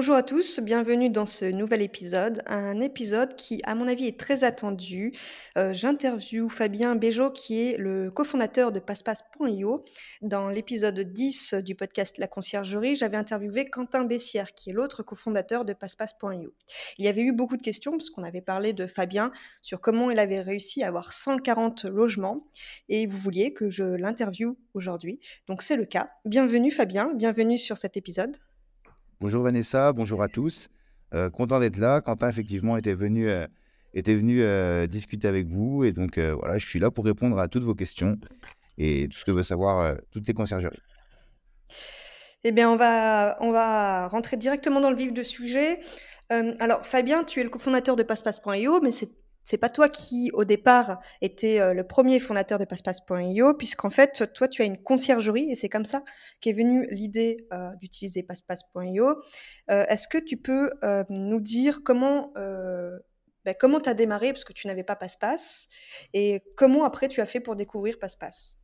Bonjour à tous, bienvenue dans ce nouvel épisode, un épisode qui à mon avis est très attendu. Euh, J'interviewe Fabien Béjot qui est le cofondateur de passepasse.io. Dans l'épisode 10 du podcast La conciergerie, j'avais interviewé Quentin Bessière qui est l'autre cofondateur de passepasse.io. Il y avait eu beaucoup de questions parce qu'on avait parlé de Fabien sur comment il avait réussi à avoir 140 logements et vous vouliez que je l'interviewe aujourd'hui. Donc c'est le cas. Bienvenue Fabien, bienvenue sur cet épisode. Bonjour Vanessa, bonjour à tous. Euh, content d'être là. Quentin, effectivement, était venu, euh, était venu euh, discuter avec vous. Et donc, voilà, je suis là pour répondre à toutes vos questions et tout ce que veut savoir toutes les conciergeries. Eh bien, on va, on va rentrer directement dans le vif du sujet. alors, Fabien, tu es le cofondateur de PassePasse.io, mais c'est c'est pas toi qui, au départ, était euh, le premier fondateur de passepasse.io, puisqu'en fait, toi, tu as une conciergerie et c'est comme ça qu'est venue l'idée euh, d'utiliser passepasse.io. Euh, est-ce que tu peux nous dire comment ben, comment tu as démarré, parce que tu n'avais pas Passepasse, et comment après tu as fait pour découvrir Passepasse?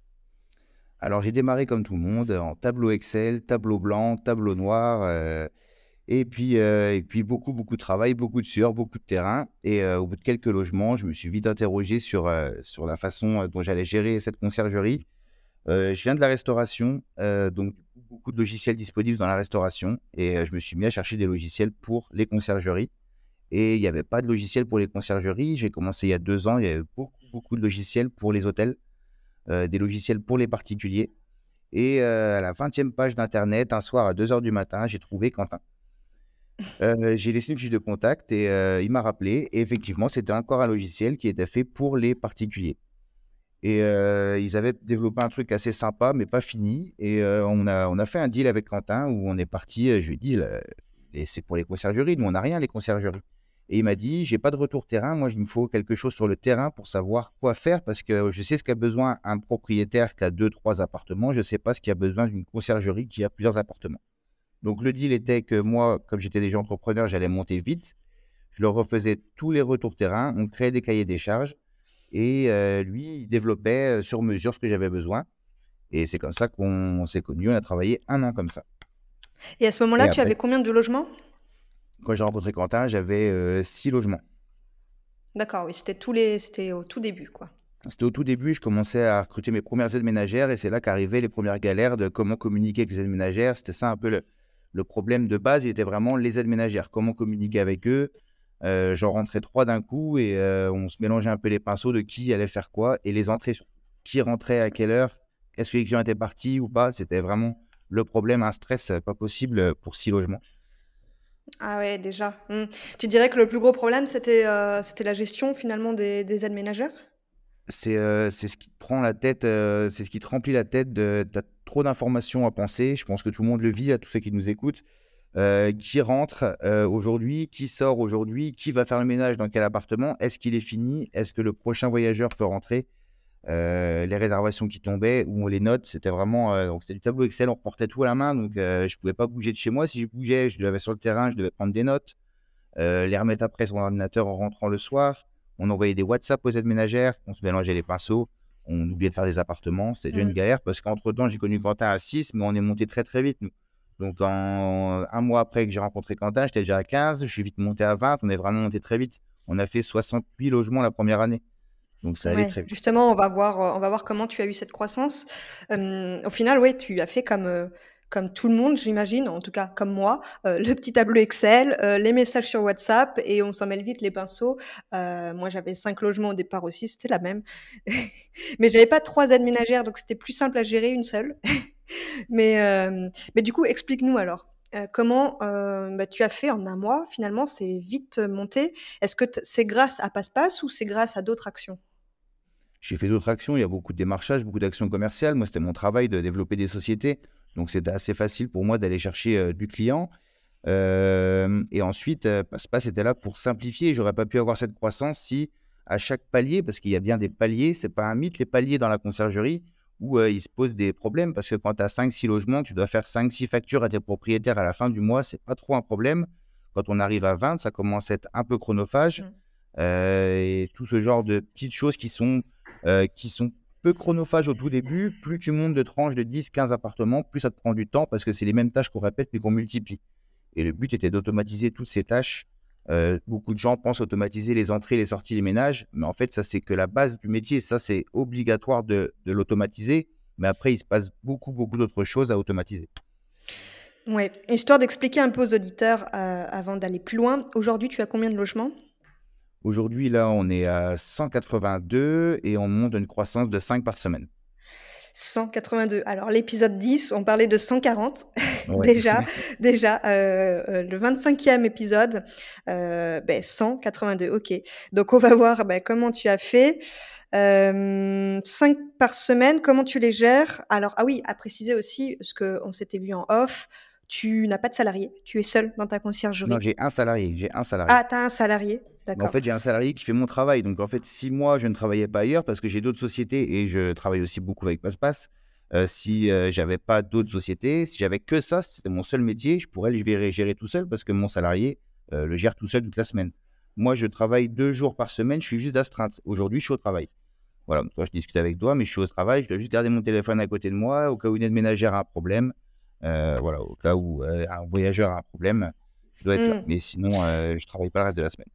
Alors j'ai démarré comme tout le monde, en tableau Excel, tableau blanc, tableau noir. Et puis, euh, et puis beaucoup, beaucoup de travail, beaucoup de sueur, beaucoup de terrain. Et euh, au bout de quelques logements, je me suis vite interrogé sur, euh, sur la façon dont j'allais gérer cette conciergerie. je viens de la restauration, donc beaucoup de logiciels disponibles dans la restauration. Et je me suis mis à chercher des logiciels pour les conciergeries. Et il n'y avait pas de logiciel pour les conciergeries. J'ai commencé il y a deux ans, il y avait beaucoup, beaucoup de logiciels pour les hôtels, des logiciels pour les particuliers. Et à la 20e page d'Internet, un soir à 2 h du matin, j'ai trouvé Quentin. Euh, j'ai laissé une fiche de contact et euh, il m'a rappelé. Et effectivement, c'était encore un logiciel qui était fait pour les particuliers. Et euh, ils avaient développé un truc assez sympa, mais pas fini. Et on, a, on a fait un deal avec Quentin où on est parti. Je lui ai dit, c'est pour les conciergeries. Nous, on n'a rien, les conciergeries. Et il m'a dit, j'ai pas de retour terrain. Moi, il me faut quelque chose sur le terrain pour savoir quoi faire parce que je sais ce qu'a besoin un propriétaire qui a deux, trois appartements. Je ne sais pas ce qu'il a besoin d'une conciergerie qui a plusieurs appartements. Donc le deal était que moi, comme j'étais déjà entrepreneur, j'allais monter vite. Je leur refaisais tous les retours terrain, on créait des cahiers des charges et euh, lui, il développait euh, sur mesure ce que j'avais besoin. Et c'est comme ça qu'on s'est connus, on a travaillé un an comme ça. Et à ce moment-là, tu avais combien de logements? Quand j'ai rencontré Quentin, j'avais euh, six logements. D'accord, oui, c'était tous les... c'était au tout début, quoi. C'était au tout début, je commençais à recruter mes premières aides ménagères et c'est là qu'arrivaient les premières galères de comment communiquer avec les aides ménagères. C'était ça un peu le, le problème de base, il était vraiment les aides ménagères, comment communiquer avec eux. Euh, J'en rentrais trois d'un coup et euh, on se mélangeait un peu les pinceaux de qui allait faire quoi et les entrées, qui rentrait à quelle heure, est-ce que les clients étaient partis ou pas. C'était vraiment le problème, un stress pas possible pour six logements. Ah ouais, déjà. Mmh. Tu dirais que le plus gros problème, c'était euh, c'était la gestion finalement des, des aides ménagères? C'est ce qui te prend la tête, c'est ce qui te remplit la tête. De, trop d'informations à penser. Je pense que tout le monde le vit, à tous ceux qui nous écoutent. qui rentre aujourd'hui, qui sort aujourd'hui, qui va faire le ménage? Dans quel appartement, est-ce qu'il est fini, est-ce que le prochain voyageur peut rentrer, les réservations qui tombaient ou les notes, c'était vraiment donc c'était du tableau Excel, on portait tout à la main, donc je pouvais pas bouger de chez moi. Si je bougeais, je devais sur le terrain, je devais prendre des notes, les remettre après sur l'ordinateur en rentrant le soir. On envoyait des WhatsApp aux aides ménagères, on se mélangeait les pinceaux, on oubliait de faire des appartements. C'était déjà une mmh. galère parce qu'entre-temps, j'ai connu Quentin à 6, mais on est monté très très vite, nous. Donc, en, un mois après que j'ai rencontré Quentin, j'étais déjà à 15, je suis vite monté à 20, on est vraiment monté très vite. On a fait 68 logements la première année. Donc ça allait très vite. Justement, on va voir, on va voir comment tu as eu cette croissance. au final, oui, tu as fait comme, euh, comme tout le monde, j'imagine, en tout cas comme moi, euh, le petit tableau Excel, euh, les messages sur WhatsApp et on s'en mêle vite les pinceaux. Euh, moi, j'avais cinq logements au départ aussi, c'était la même. mais j'avais pas trois aides ménagères, donc c'était plus simple à gérer une seule. mais, mais du coup, explique-nous alors. comment bah, tu as fait en un mois Finalement, c'est vite monté. Est-ce que c'est grâce à Passe-Passe ou c'est grâce à d'autres actions? J'ai fait d'autres actions. Il y a beaucoup de démarchages, beaucoup d'actions commerciales. Moi, c'était mon travail de développer des sociétés. Donc, c'était assez facile pour moi d'aller chercher euh, du client. Euh, et ensuite, euh, Passepass était là pour simplifier. J'aurais pas pu avoir cette croissance si, à chaque palier, parce qu'il y a bien des paliers, c'est pas un mythe, les paliers dans la conciergerie, où il se pose des problèmes, parce que quand tu as 5-6 logements, tu dois faire 5-6 factures à tes propriétaires à la fin du mois, c'est pas trop un problème. Quand on arrive à 20, ça commence à être un peu chronophage. Mmh. et tout ce genre de petites choses qui sont, qui sont peu chronophage au tout début, plus tu montes de tranches de 10, 15 appartements, plus ça te prend du temps parce que c'est les mêmes tâches qu'on répète mais qu'on multiplie. Et le but était d'automatiser toutes ces tâches. Euh, beaucoup de gens pensent automatiser les entrées, les sorties, les ménages, mais en fait, ça, c'est que la base du métier. Ça, c'est obligatoire de, l'automatiser. Mais après, il se passe beaucoup, beaucoup d'autres choses à automatiser. Oui, histoire d'expliquer un peu aux auditeurs euh, avant d'aller plus loin. Aujourd'hui, tu as combien de logements? Aujourd'hui, là, on est à 182 et on monte une croissance de 5 par semaine. 182. Alors l'épisode 10, on parlait de 140 déjà, déjà euh, euh, le 25e épisode, euh, ben 182. Ok. Donc on va voir ben, comment tu as fait. 5 par semaine, comment tu les gères? Alors ah oui, à préciser aussi, ce qu'on s'était vu en off, tu n'as pas de salarié, tu es seul dans ta conciergerie. Non, j'ai un salarié, j'ai un salarié. Ah, tu as un salarié. En fait, j'ai un salarié qui fait mon travail. Donc, en fait, si moi, je ne travaillais pas ailleurs, parce que j'ai d'autres sociétés et je travaille aussi beaucoup avec PassePass, euh, si euh, j'avais pas d'autres sociétés, si j'avais que ça, c'était mon seul métier, je pourrais le gérer, tout seul parce que mon salarié euh, le gère tout seul toute la semaine. Moi, je travaille deux jours par semaine, je suis juste d'astreinte. Aujourd'hui, je suis au travail. Voilà, toi, je discute avec toi, mais je suis au travail, je dois juste garder mon téléphone à côté de moi au cas où une aide ménagère a un problème. Voilà, au cas où un voyageur a un problème, je dois être là. Mmh. Mais sinon, je travaille pas le reste de la semaine.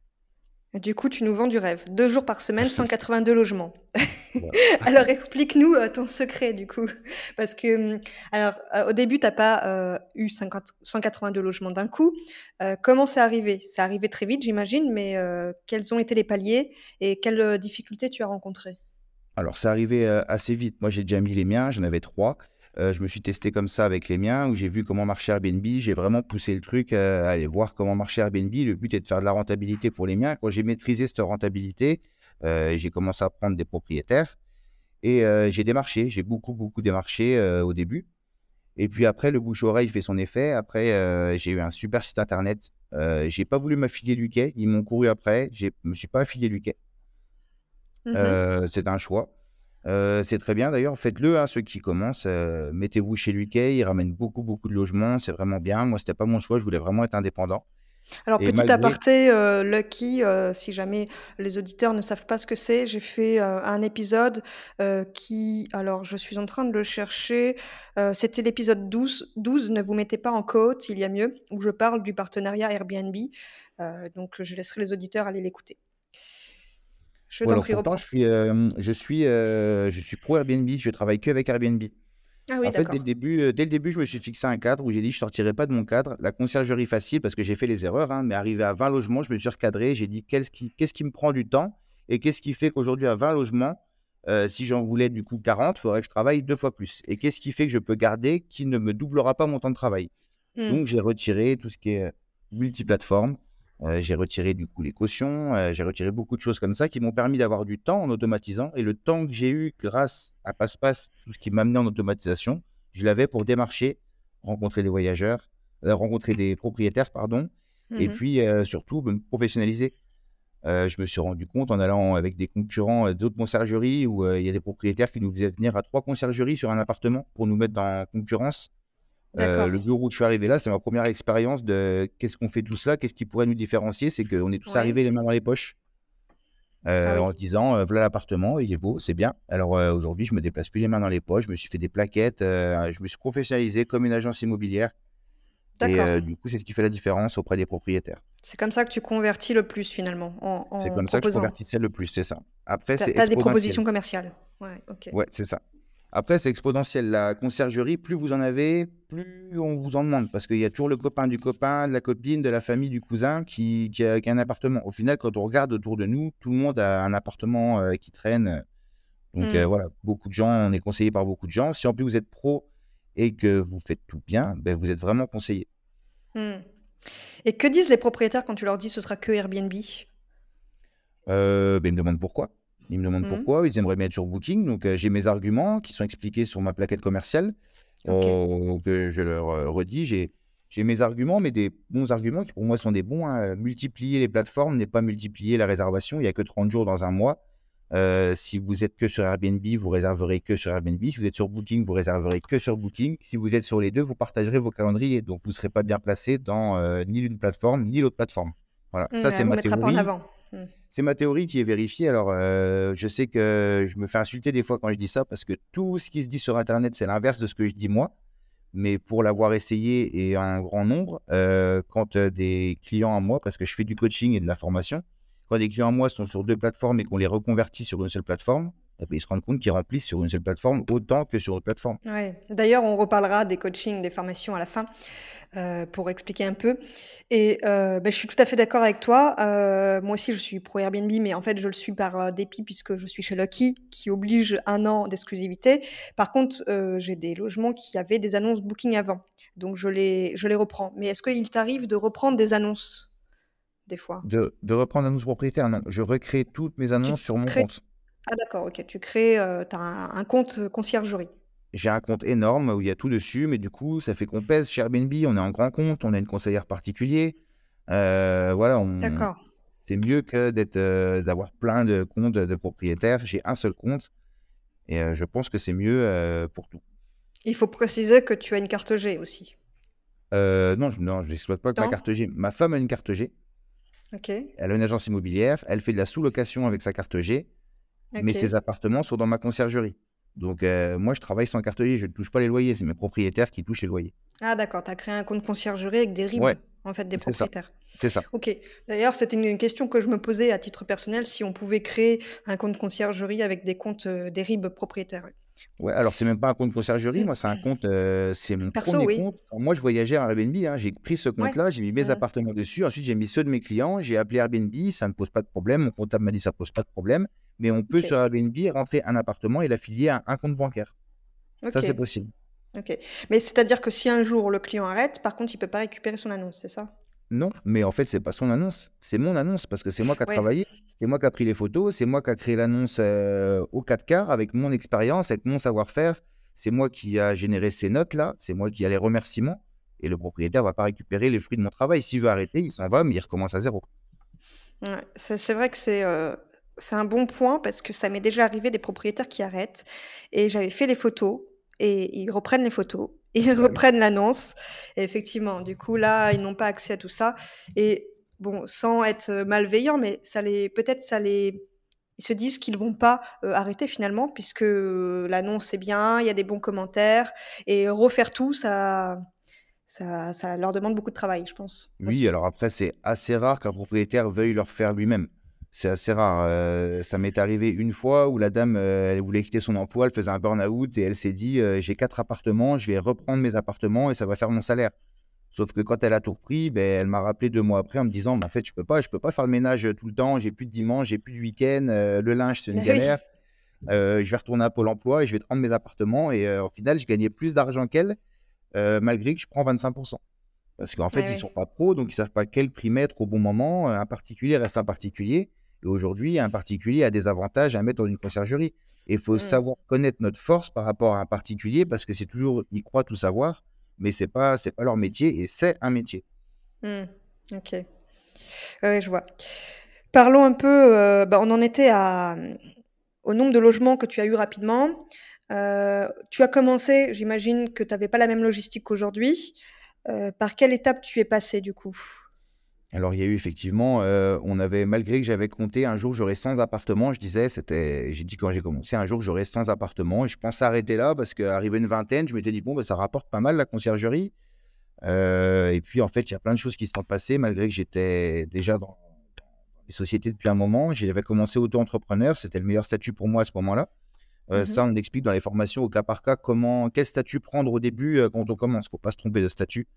Du coup, tu nous vends du rêve. Deux jours par semaine, 182 logements. alors, explique-nous euh, ton secret, du coup. Parce que, hum, alors, euh, au début, tu n'as pas euh, eu 50, 182 logements d'un coup. comment c'est arrivé? C'est arrivé très vite, j'imagine, mais quels ont été les paliers et quelles difficultés tu as rencontrées? Alors, c'est arrivé assez vite. Moi, j'ai déjà mis les miens, j'en avais trois. Euh, je me suis testé comme ça avec les miens, où j'ai vu comment marchait Airbnb. J'ai vraiment poussé le truc à aller voir comment marchait Airbnb. Le but est de faire de la rentabilité pour les miens. Quand j'ai maîtrisé cette rentabilité, euh, j'ai commencé à prendre des propriétaires et euh, j'ai démarché. J'ai beaucoup, beaucoup démarché au début. Et puis après, le bouche-oreille fait son effet. Après, j'ai eu un super site internet. j'ai pas voulu m'affilier Luquet. Ils m'ont couru après. Je me suis pas affilié Luquet. Mmh c'est un choix. Euh, c'est très bien d'ailleurs, faites-le, hein, ceux qui commencent, euh, mettez-vous chez Luquet, il ramène beaucoup, beaucoup de logements, c'est vraiment bien. Moi, c'était pas mon choix, je voulais vraiment être indépendant. Alors, petit aparté, euh, Lucky, si jamais les auditeurs ne savent pas ce que c'est, j'ai fait un épisode qui, alors je suis en train de le chercher, c'était l'épisode 12, 12, ne vous mettez pas en côte, il y a mieux, où je parle du partenariat Airbnb. donc, je laisserai les auditeurs aller l'écouter. Je t'en prie, je suis, je suis, je suis pro Airbnb. Je travaille que avec Airbnb. Ah oui, en fait, dès le, début, dès le début, je me suis fixé un cadre où j'ai dit je ne sortirai pas de mon cadre. La conciergerie facile parce que j'ai fait les erreurs, hein, mais arrivé à 20 logements, je me suis recadré. J'ai dit qu'est-ce qui, qu'est-ce qui me prend du temps et qu'est-ce qui fait qu'aujourd'hui, à 20 logements, si j'en voulais du coup 40, il faudrait que je travaille deux fois plus. Et qu'est-ce qui fait que je peux garder qui ne me doublera pas mon temps de travail? Mmh. Donc, j'ai retiré tout ce qui est multiplateforme. Euh, j'ai retiré du coup les cautions, euh, j'ai retiré beaucoup de choses comme ça qui m'ont permis d'avoir du temps en automatisant. Et le temps que j'ai eu grâce à PassePass, tout ce qui m'a amené en automatisation, je l'avais pour démarcher, rencontrer des voyageurs, euh, rencontrer des propriétaires, pardon, et mmh puis surtout me professionnaliser. je me suis rendu compte en allant avec des concurrents d'autres conciergeries où il y a des propriétaires qui nous faisaient venir à trois conciergeries sur un appartement pour nous mettre dans concurrence euh, le jour où je suis arrivé là, c'était ma première expérience de qu'est-ce qu'on fait tout cela, qu'est-ce qui pourrait nous différencier, c'est qu'on est tous arrivés les mains dans les poches. Euh, ah en se disant euh, voilà l'appartement, il est beau, c'est bien. Alors aujourd'hui, je me déplace plus les mains dans les poches, je me suis fait des plaquettes, je me suis professionnalisé comme une agence immobilière. Et du coup, c'est ce qui fait la différence auprès des propriétaires. C'est comme ça que tu convertis le plus finalement. En, c'est comme ça que je convertissais le plus, c'est ça. Après, c'est. Tu as des propositions commerciales. Ouais, ok. Ouais, c'est ça. Après, c'est exponentiel. La conciergerie, plus vous en avez, plus on vous en demande. Parce qu'il y a toujours le copain du copain, de la copine, de la famille, du cousin qui, a, un appartement. Au final, quand on regarde autour de nous, tout le monde a un appartement euh, qui traîne. Donc euh, mmh. voilà, beaucoup de gens, on est conseillé par beaucoup de gens. Si en plus vous êtes pro et que vous faites tout bien, ben, vous êtes vraiment conseillé. Mmh. Et que disent les propriétaires quand tu leur dis ce sera que Airbnb? Euh, ben, Ils me demandent pourquoi. Ils me demandent mmh. pourquoi, ils aimeraient mettre sur Booking. Donc, euh, j'ai mes arguments qui sont expliqués sur ma plaquette commerciale. que je leur euh, redis. J'ai, j'ai mes arguments, mais des bons arguments qui pour moi sont des bons. Hein. Multiplier les plateformes n'est pas multiplier la réservation. Il n'y a que 30 jours dans un mois. Euh, si vous êtes que sur Airbnb, vous réserverez que sur Airbnb. Si vous êtes sur Booking, vous réserverez que sur Booking. Si vous êtes sur les deux, vous partagerez vos calendriers. Donc, vous ne serez pas bien placé dans euh, ni l'une plateforme, ni l'autre plateforme. Voilà, ça c'est ma théorie. Mmh. C'est ma théorie qui est vérifiée. Alors, euh, je sais que je me fais insulter des fois quand je dis ça parce que tout ce qui se dit sur Internet, c'est l'inverse de ce que je dis moi mais pour l'avoir essayé et un grand nombre, euh, quand euh, des clients à moi, parce que je fais du coaching et de la formation, quand des clients à moi sont sur deux plateformes et qu'on les reconvertit sur une seule plateforme, ils se rendent compte qu'ils remplissent sur une seule plateforme autant que sur une plateforme. Ouais. D'ailleurs, on reparlera des coachings, des formations à la fin. Euh, pour expliquer un peu. Et euh, ben, je suis tout à fait d'accord avec toi. Euh, moi aussi, je suis pro Airbnb, mais en fait, je le suis par dépit puisque je suis chez Lucky, qui oblige un an d'exclusivité. Par contre, j'ai des logements qui avaient des annonces Booking avant, donc je les, je les reprends. Mais est-ce qu'il t'arrive de reprendre des annonces des fois? De, de reprendre annonces propriétaires Non, je recrée toutes mes annonces sur mon compte. Ah d'accord, ok. Tu crées, tu as un, un compte conciergerie j'ai un compte énorme où il y a tout dessus, mais du coup, ça fait qu'on pèse chez Airbnb, on est en grand compte, on a une conseillère particulier. Voilà, D'accord. c'est mieux que d'être, d'avoir plein de comptes de propriétaires. J'ai un seul compte et je pense que c'est mieux pour tout. Il faut préciser que tu as une carte G aussi. non, je, non, je n'exploite pas que ma carte G. Ma femme a une carte G. Ok. Elle a une agence immobilière. Elle fait de la sous-location avec sa carte G. Mais ses appartements sont dans ma conciergerie. Donc, euh, moi, je travaille sans carte je ne touche pas les loyers. C'est mes propriétaires qui touchent les loyers. Ah, d'accord. Tu as créé un compte conciergerie avec des RIB, en fait, des propriétaires. C'est ça. Ok. D'ailleurs, c'était une, question que je me posais à titre personnel si on pouvait créer un compte conciergerie avec des comptes, euh, des RIB propriétaires. Ouais, alors c'est même pas un compte conciergerie, moi c'est un compte, euh, c'est mon Perso, premier compte. moi je voyageais à Airbnb, hein, j'ai pris ce compte-là, j'ai mis mes appartements dessus, ensuite j'ai mis ceux de mes clients, j'ai appelé Airbnb, ça ne pose pas de problème, mon comptable m'a dit ça pose pas de problème, mais on peut sur Airbnb rentrer un appartement et l'affilier à un compte bancaire. Ça c'est possible. Ok. Mais c'est-à-dire que si un jour le client arrête, par contre il peut pas récupérer son annonce, c'est ça? Non, mais en fait, c'est pas son annonce, c'est mon annonce parce que c'est moi qui a travaillé, c'est moi qui a pris les photos, c'est moi qui a créé l'annonce euh, au 4 quarts avec mon expérience, avec mon savoir-faire. C'est moi qui a généré ces notes-là, c'est moi qui a les remerciements. Et le propriétaire va pas récupérer les fruits de mon travail. S'il veut arrêter, il s'en va, mais il recommence à zéro. c'est vrai que c'est euh, c'est un bon point parce que ça m'est déjà arrivé des propriétaires qui arrêtent et j'avais fait les photos et ils reprennent les photos ils reprennent l'annonce. Et effectivement, du coup, là, ils n'ont pas accès à tout ça. Et bon, sans être malveillant, mais ça les, peut-être ça les, ils se disent qu'ils vont pas arrêter finalement, puisque l'annonce est bien, il y a des bons commentaires, et refaire tout, ça, ça, ça leur demande beaucoup de travail, je pense. Oui, alors après, c'est assez rare qu'un propriétaire veuille le faire lui-même. C'est assez rare. Euh, ça m'est arrivé une fois où la dame, euh, elle voulait quitter son emploi, elle faisait un burn-out et elle s'est dit euh, j'ai quatre appartements, je vais reprendre mes appartements et ça va faire mon salaire. Sauf que quand elle a tout repris, ben, elle m'a rappelé deux mois après en me disant en fait, je peux pas, je peux pas faire le ménage tout le temps, j'ai plus de dimanche, j'ai plus de week-end, le linge, c'est une galère. je vais retourner à Pôle emploi et je vais te rendre mes appartements. Et au final, je gagnais plus d'argent qu'elle, malgré que je prends 25%. Parce qu'en fait, ils ne sont pas pros, donc ils savent pas quel prix mettre au bon moment. Un particulier reste un particulier. Et aujourd'hui, un particulier a des avantages à mettre dans une conciergerie. Et il faut mmh. savoir connaître notre force par rapport à un particulier parce que c'est toujours, ils croient tout savoir, mais c'est pas, c'est pas leur métier et c'est un métier. Mmh. Ok. Oui, je vois. Parlons un peu, euh, bah, on en était à, au nombre de logements que tu as eu rapidement. Euh, tu as commencé, j'imagine que tu n'avais pas la même logistique qu'aujourd'hui. Euh, par quelle étape tu es passé du coup? Alors, il y a eu effectivement, euh, on avait, malgré que j'avais compté, un jour j'aurais 100 appartements, je disais, c'était, j'ai dit quand j'ai commencé, un jour j'aurais 100 appartements, et je pensais arrêter là parce qu'arrivé une vingtaine, je m'étais dit, bon, bah, ça rapporte pas mal la conciergerie. Euh, et puis, en fait, il y a plein de choses qui se sont passées, malgré que j'étais déjà dans, les sociétés depuis un moment. J'avais commencé auto-entrepreneur, c'était le meilleur statut pour moi à ce moment-là. Euh, mmh ça, on explique dans les formations au cas par cas comment, quel statut prendre au début quand on commence. Il ne faut pas se tromper de statut.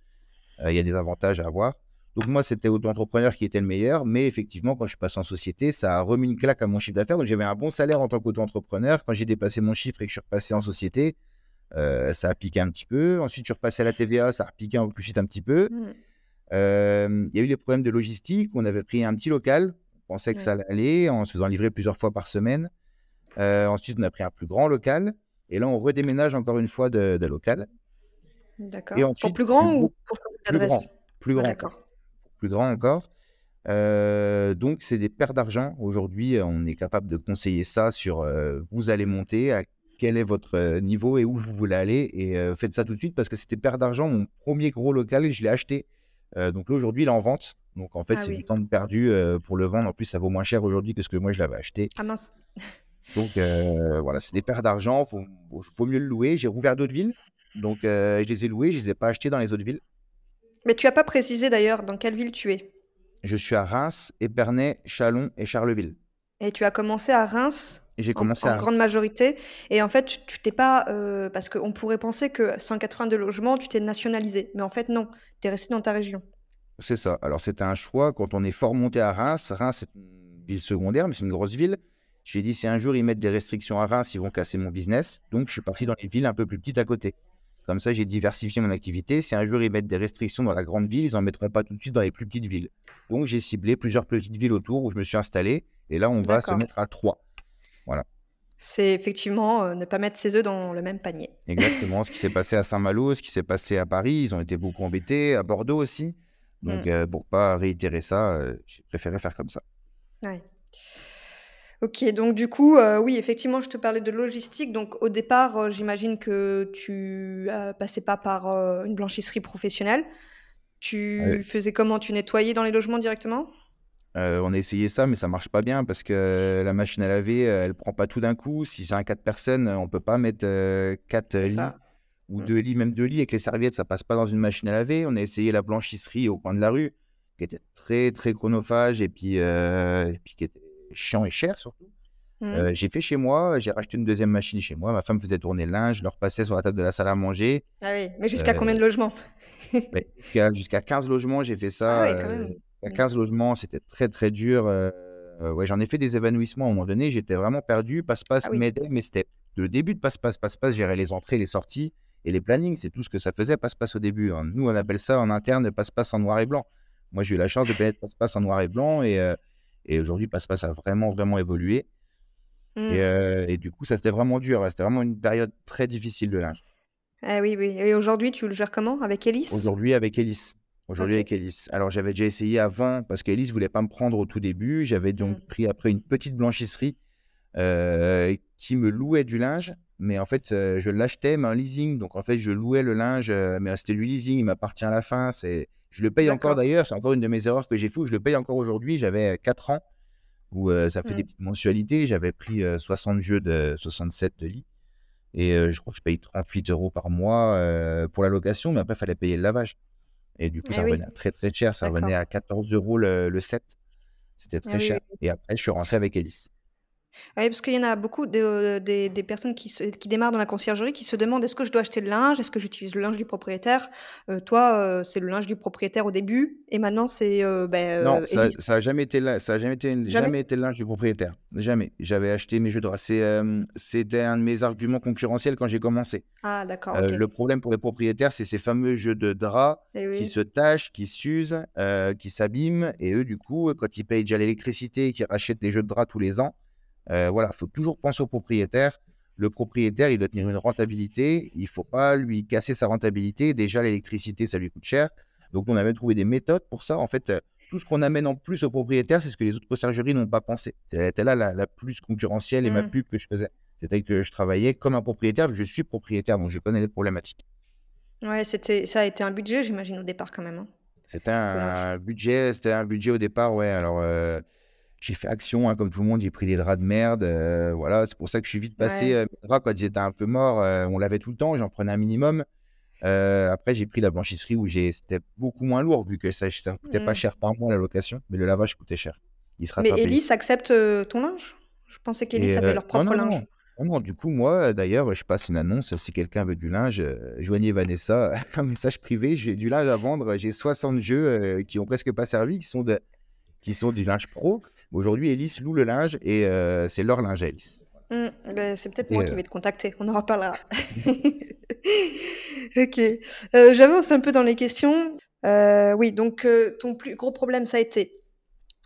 Il y a des avantages à avoir. Donc moi, c'était auto-entrepreneur qui était le meilleur, mais effectivement, quand je suis passé en société, ça a remis une claque à mon chiffre d'affaires. Donc j'avais un bon salaire en tant qu'auto-entrepreneur. Quand j'ai dépassé mon chiffre et que je suis repassé en société, euh, ça a piqué un petit peu. Ensuite, je suis repassé à la TVA, ça a piqué un peu plus vite un petit peu. Mmh. Euh, il y a eu des problèmes de logistique. On avait pris un petit local. On pensait que ça allait en se faisant livrer plusieurs fois par semaine. Euh, ensuite, on a pris un plus grand local. Et là, on redéménage encore une fois de, local. D'accord. Pour plus grand ou pour plus grand, plus Ah grand, d'accord. Plus grand encore. Euh, donc, c'est des paires d'argent. Aujourd'hui, on est capable de conseiller ça sur euh, vous allez monter, à quel est votre euh, niveau et où vous voulez aller. Et euh, faites ça tout de suite parce que c'était paires d'argent. Mon premier gros local, je l'ai acheté. Euh, donc là, aujourd'hui, il est en vente. Donc en fait, Ah c'est oui. du temps perdu euh, pour le vendre. En plus, ça vaut moins cher aujourd'hui que ce que moi je l'avais acheté. Ah mince. Donc euh, voilà, c'est des paires d'argent. Faut, faut, faut mieux le louer. J'ai rouvert d'autres villes. Donc euh, je les ai loués. Je les ai pas achetés dans les autres villes. Mais tu as pas précisé d'ailleurs dans quelle ville tu es. Je suis à Reims, Épernay, Chalon et Charleville. Et tu as commencé à Reims j'ai en, commencé en à grande majorité. Et en fait, tu tu t'es pas. euh, parce qu'on pourrait penser que 182 logements, tu t'es nationalisé. Mais en fait, non. Tu es resté dans ta région. C'est ça. Alors, c'était un choix quand on est fort monté à Reims. Reims, c'est une ville secondaire, mais c'est une grosse ville. J'ai dit, si un jour ils mettent des restrictions à Reims, ils vont casser mon business. Donc, je suis parti dans les villes un peu plus petites à côté. Comme ça, j'ai diversifié mon activité. Si un jour ils mettent des restrictions dans la grande ville, ils n'en mettront pas tout de suite dans les plus petites villes. Donc, j'ai ciblé plusieurs petites villes autour où je me suis installé. Et là, on va se mettre à trois. Voilà. C'est effectivement euh, ne pas mettre ses œufs dans le même panier. Exactement ce qui s'est passé à Saint-Malo, ce qui s'est passé à Paris. Ils ont été beaucoup embêtés, à Bordeaux aussi. Donc, Mm. euh, pour pas réitérer ça, euh, j'ai préféré faire comme ça. Ouais. Ok, donc du coup, euh, oui, effectivement, je te parlais de logistique. Donc au départ, euh, j'imagine que tu euh, passais pas par euh, une blanchisserie professionnelle. Ouais. Tu faisais comment? Tu nettoyais dans les logements directement? On a essayé ça, mais ça marche pas bien parce que la machine à laver, elle prend pas tout d'un coup. Si c'est un 4 personnes, euh, on peut pas mettre euh, 4 C'est lits ça. ou Mm. 2 lits, même 2 lits avec les serviettes, ça passe pas dans une machine à laver. On a essayé la blanchisserie au coin de la rue, qui était très très chronophage et puis, et puis qui était chiant et cher surtout. Mm. Euh, j'ai fait chez moi, j'ai racheté une deuxième machine chez moi. Ma femme faisait tourner le linge, je le repassais sur la table de la salle à manger. Ah oui, mais jusqu'à Euh, combien de logements? Jusqu'à jusqu'à 15 logements, j'ai fait Ah ça. oui, quand euh, même. à Mm. 15 logements, c'était très très dur. ouais, j'en ai fait des évanouissements à un moment donné. J'étais vraiment perdu. Passe-passe Ah oui. m'aidait, mais c'était le début de passe-passe. Passe-passe, gérer les entrées, les sorties et les plannings. C'est tout ce que ça faisait, passe-passe au début. hein. Nous, on appelle ça en interne passe-passe en noir et blanc. Moi, j'ai eu la chance de connaître passe-passe en noir et blanc et, et aujourd'hui, passe-passe a vraiment vraiment évolué. Et, Mm. euh, et du coup, ça c'était vraiment dur. C'était vraiment une période très difficile de linge. Ah oui, oui. Et aujourd'hui, tu le gères comment? Avec Hélice? Aujourd'hui avec Ellis. Aujourd'hui avec Ellis. Alors j'avais déjà essayé avant parce qu'Ellis voulait pas me prendre au tout début. J'avais donc Mm. pris après une petite blanchisserie euh, qui me louait du linge. Mais en fait, euh, je l'achetais, mais en leasing. Donc en fait, je louais le linge, mais c'était du leasing. Il m'appartient à la fin. C'est... Je le paye encore d'ailleurs. C'est encore une de mes erreurs que j'ai fait où je le paye encore aujourd'hui. J'avais 4 ans où euh, ça fait des Mm. petites mensualités. J'avais pris euh, 60 jeux de 67 de lit. Et euh, je crois que je paye 38 euros par mois euh, pour la location, mais après, il fallait payer le lavage. Et du coup, Ah ça oui, revenait à très très cher. Ça revenait à 14 euros le, le set. C'était Ah très cher. oui. Et après, je suis rentré avec Ellis. Oui, parce qu'il y en a beaucoup de, des, des personnes qui, se, qui démarrent dans la conciergerie qui se demandent est-ce que je dois acheter le linge, est-ce que j'utilise le linge du propriétaire? Euh, toi, euh, c'est le linge du propriétaire au début, et maintenant c'est euh, ben, Non, euh, ça, Hélice. ça a jamais été, la- ça a jamais été, Jamais? jamais été le linge du propriétaire. Jamais. J'avais acheté mes jeux de race. C'est, euh, C'était un de mes arguments concurrentiels quand j'ai commencé. Ah, d'accord, Euh, ok. le problème pour les propriétaires, c'est ces fameux jeux de draps Eh qui oui. se tachent, qui s'usent, euh, qui s'abîment. Et eux, du coup, quand ils payent déjà l'électricité et qu'ils rachètent les jeux de draps tous les ans, euh, voilà, faut toujours penser au propriétaire. Le propriétaire, il doit tenir une rentabilité. Il faut pas lui casser sa rentabilité. Déjà, l'électricité, ça lui coûte cher. Donc, on avait trouvé des méthodes pour ça. En fait, euh, tout ce qu'on amène en plus au propriétaire, c'est ce que les autres conciergeries n'ont pas pensé. C'était là la, la plus concurrentielle et ma Hmm. pub que je faisais. C'était que je travaillais comme un propriétaire. Je suis propriétaire, donc je connais les problématiques. Ouais, c'était, ça a été un budget, j'imagine, au départ quand même. hein, C'était un budget, c'était un budget au départ, ouais. Alors, euh, j'ai fait action, hein, comme tout le monde, j'ai pris des draps de merde. euh, voilà, c'est pour ça que je suis vite passé. Ouais. euh, mes draps, quand ils étaient un peu morts, euh, on lavait tout le temps, j'en prenais un minimum. Après, j'ai pris la blanchisserie où c'était beaucoup moins lourd, vu que ça, ça coûtait pas Hmm. cher par mois la location, mais le lavage coûtait cher. Il se Mais. Hélice accepte ton linge? Je pensais qu'Hélice Et avait leur propre non, linge. non. Non, non, du coup, moi, d'ailleurs, je passe une annonce. Si quelqu'un veut du linge, joignez Vanessa, un message privé. J'ai du linge à vendre. J'ai 60 jeux qui ont presque pas servi, qui sont, de, qui sont du linge pro. Aujourd'hui, Elise loue le linge et euh, c'est leur linge à Elise. Hmm, ben, c'est peut-être moi qui euh, vais te contacter, on en reparlera. Ok. Euh, j'avance un peu dans les questions. Euh, oui, donc ton plus gros problème, ça a été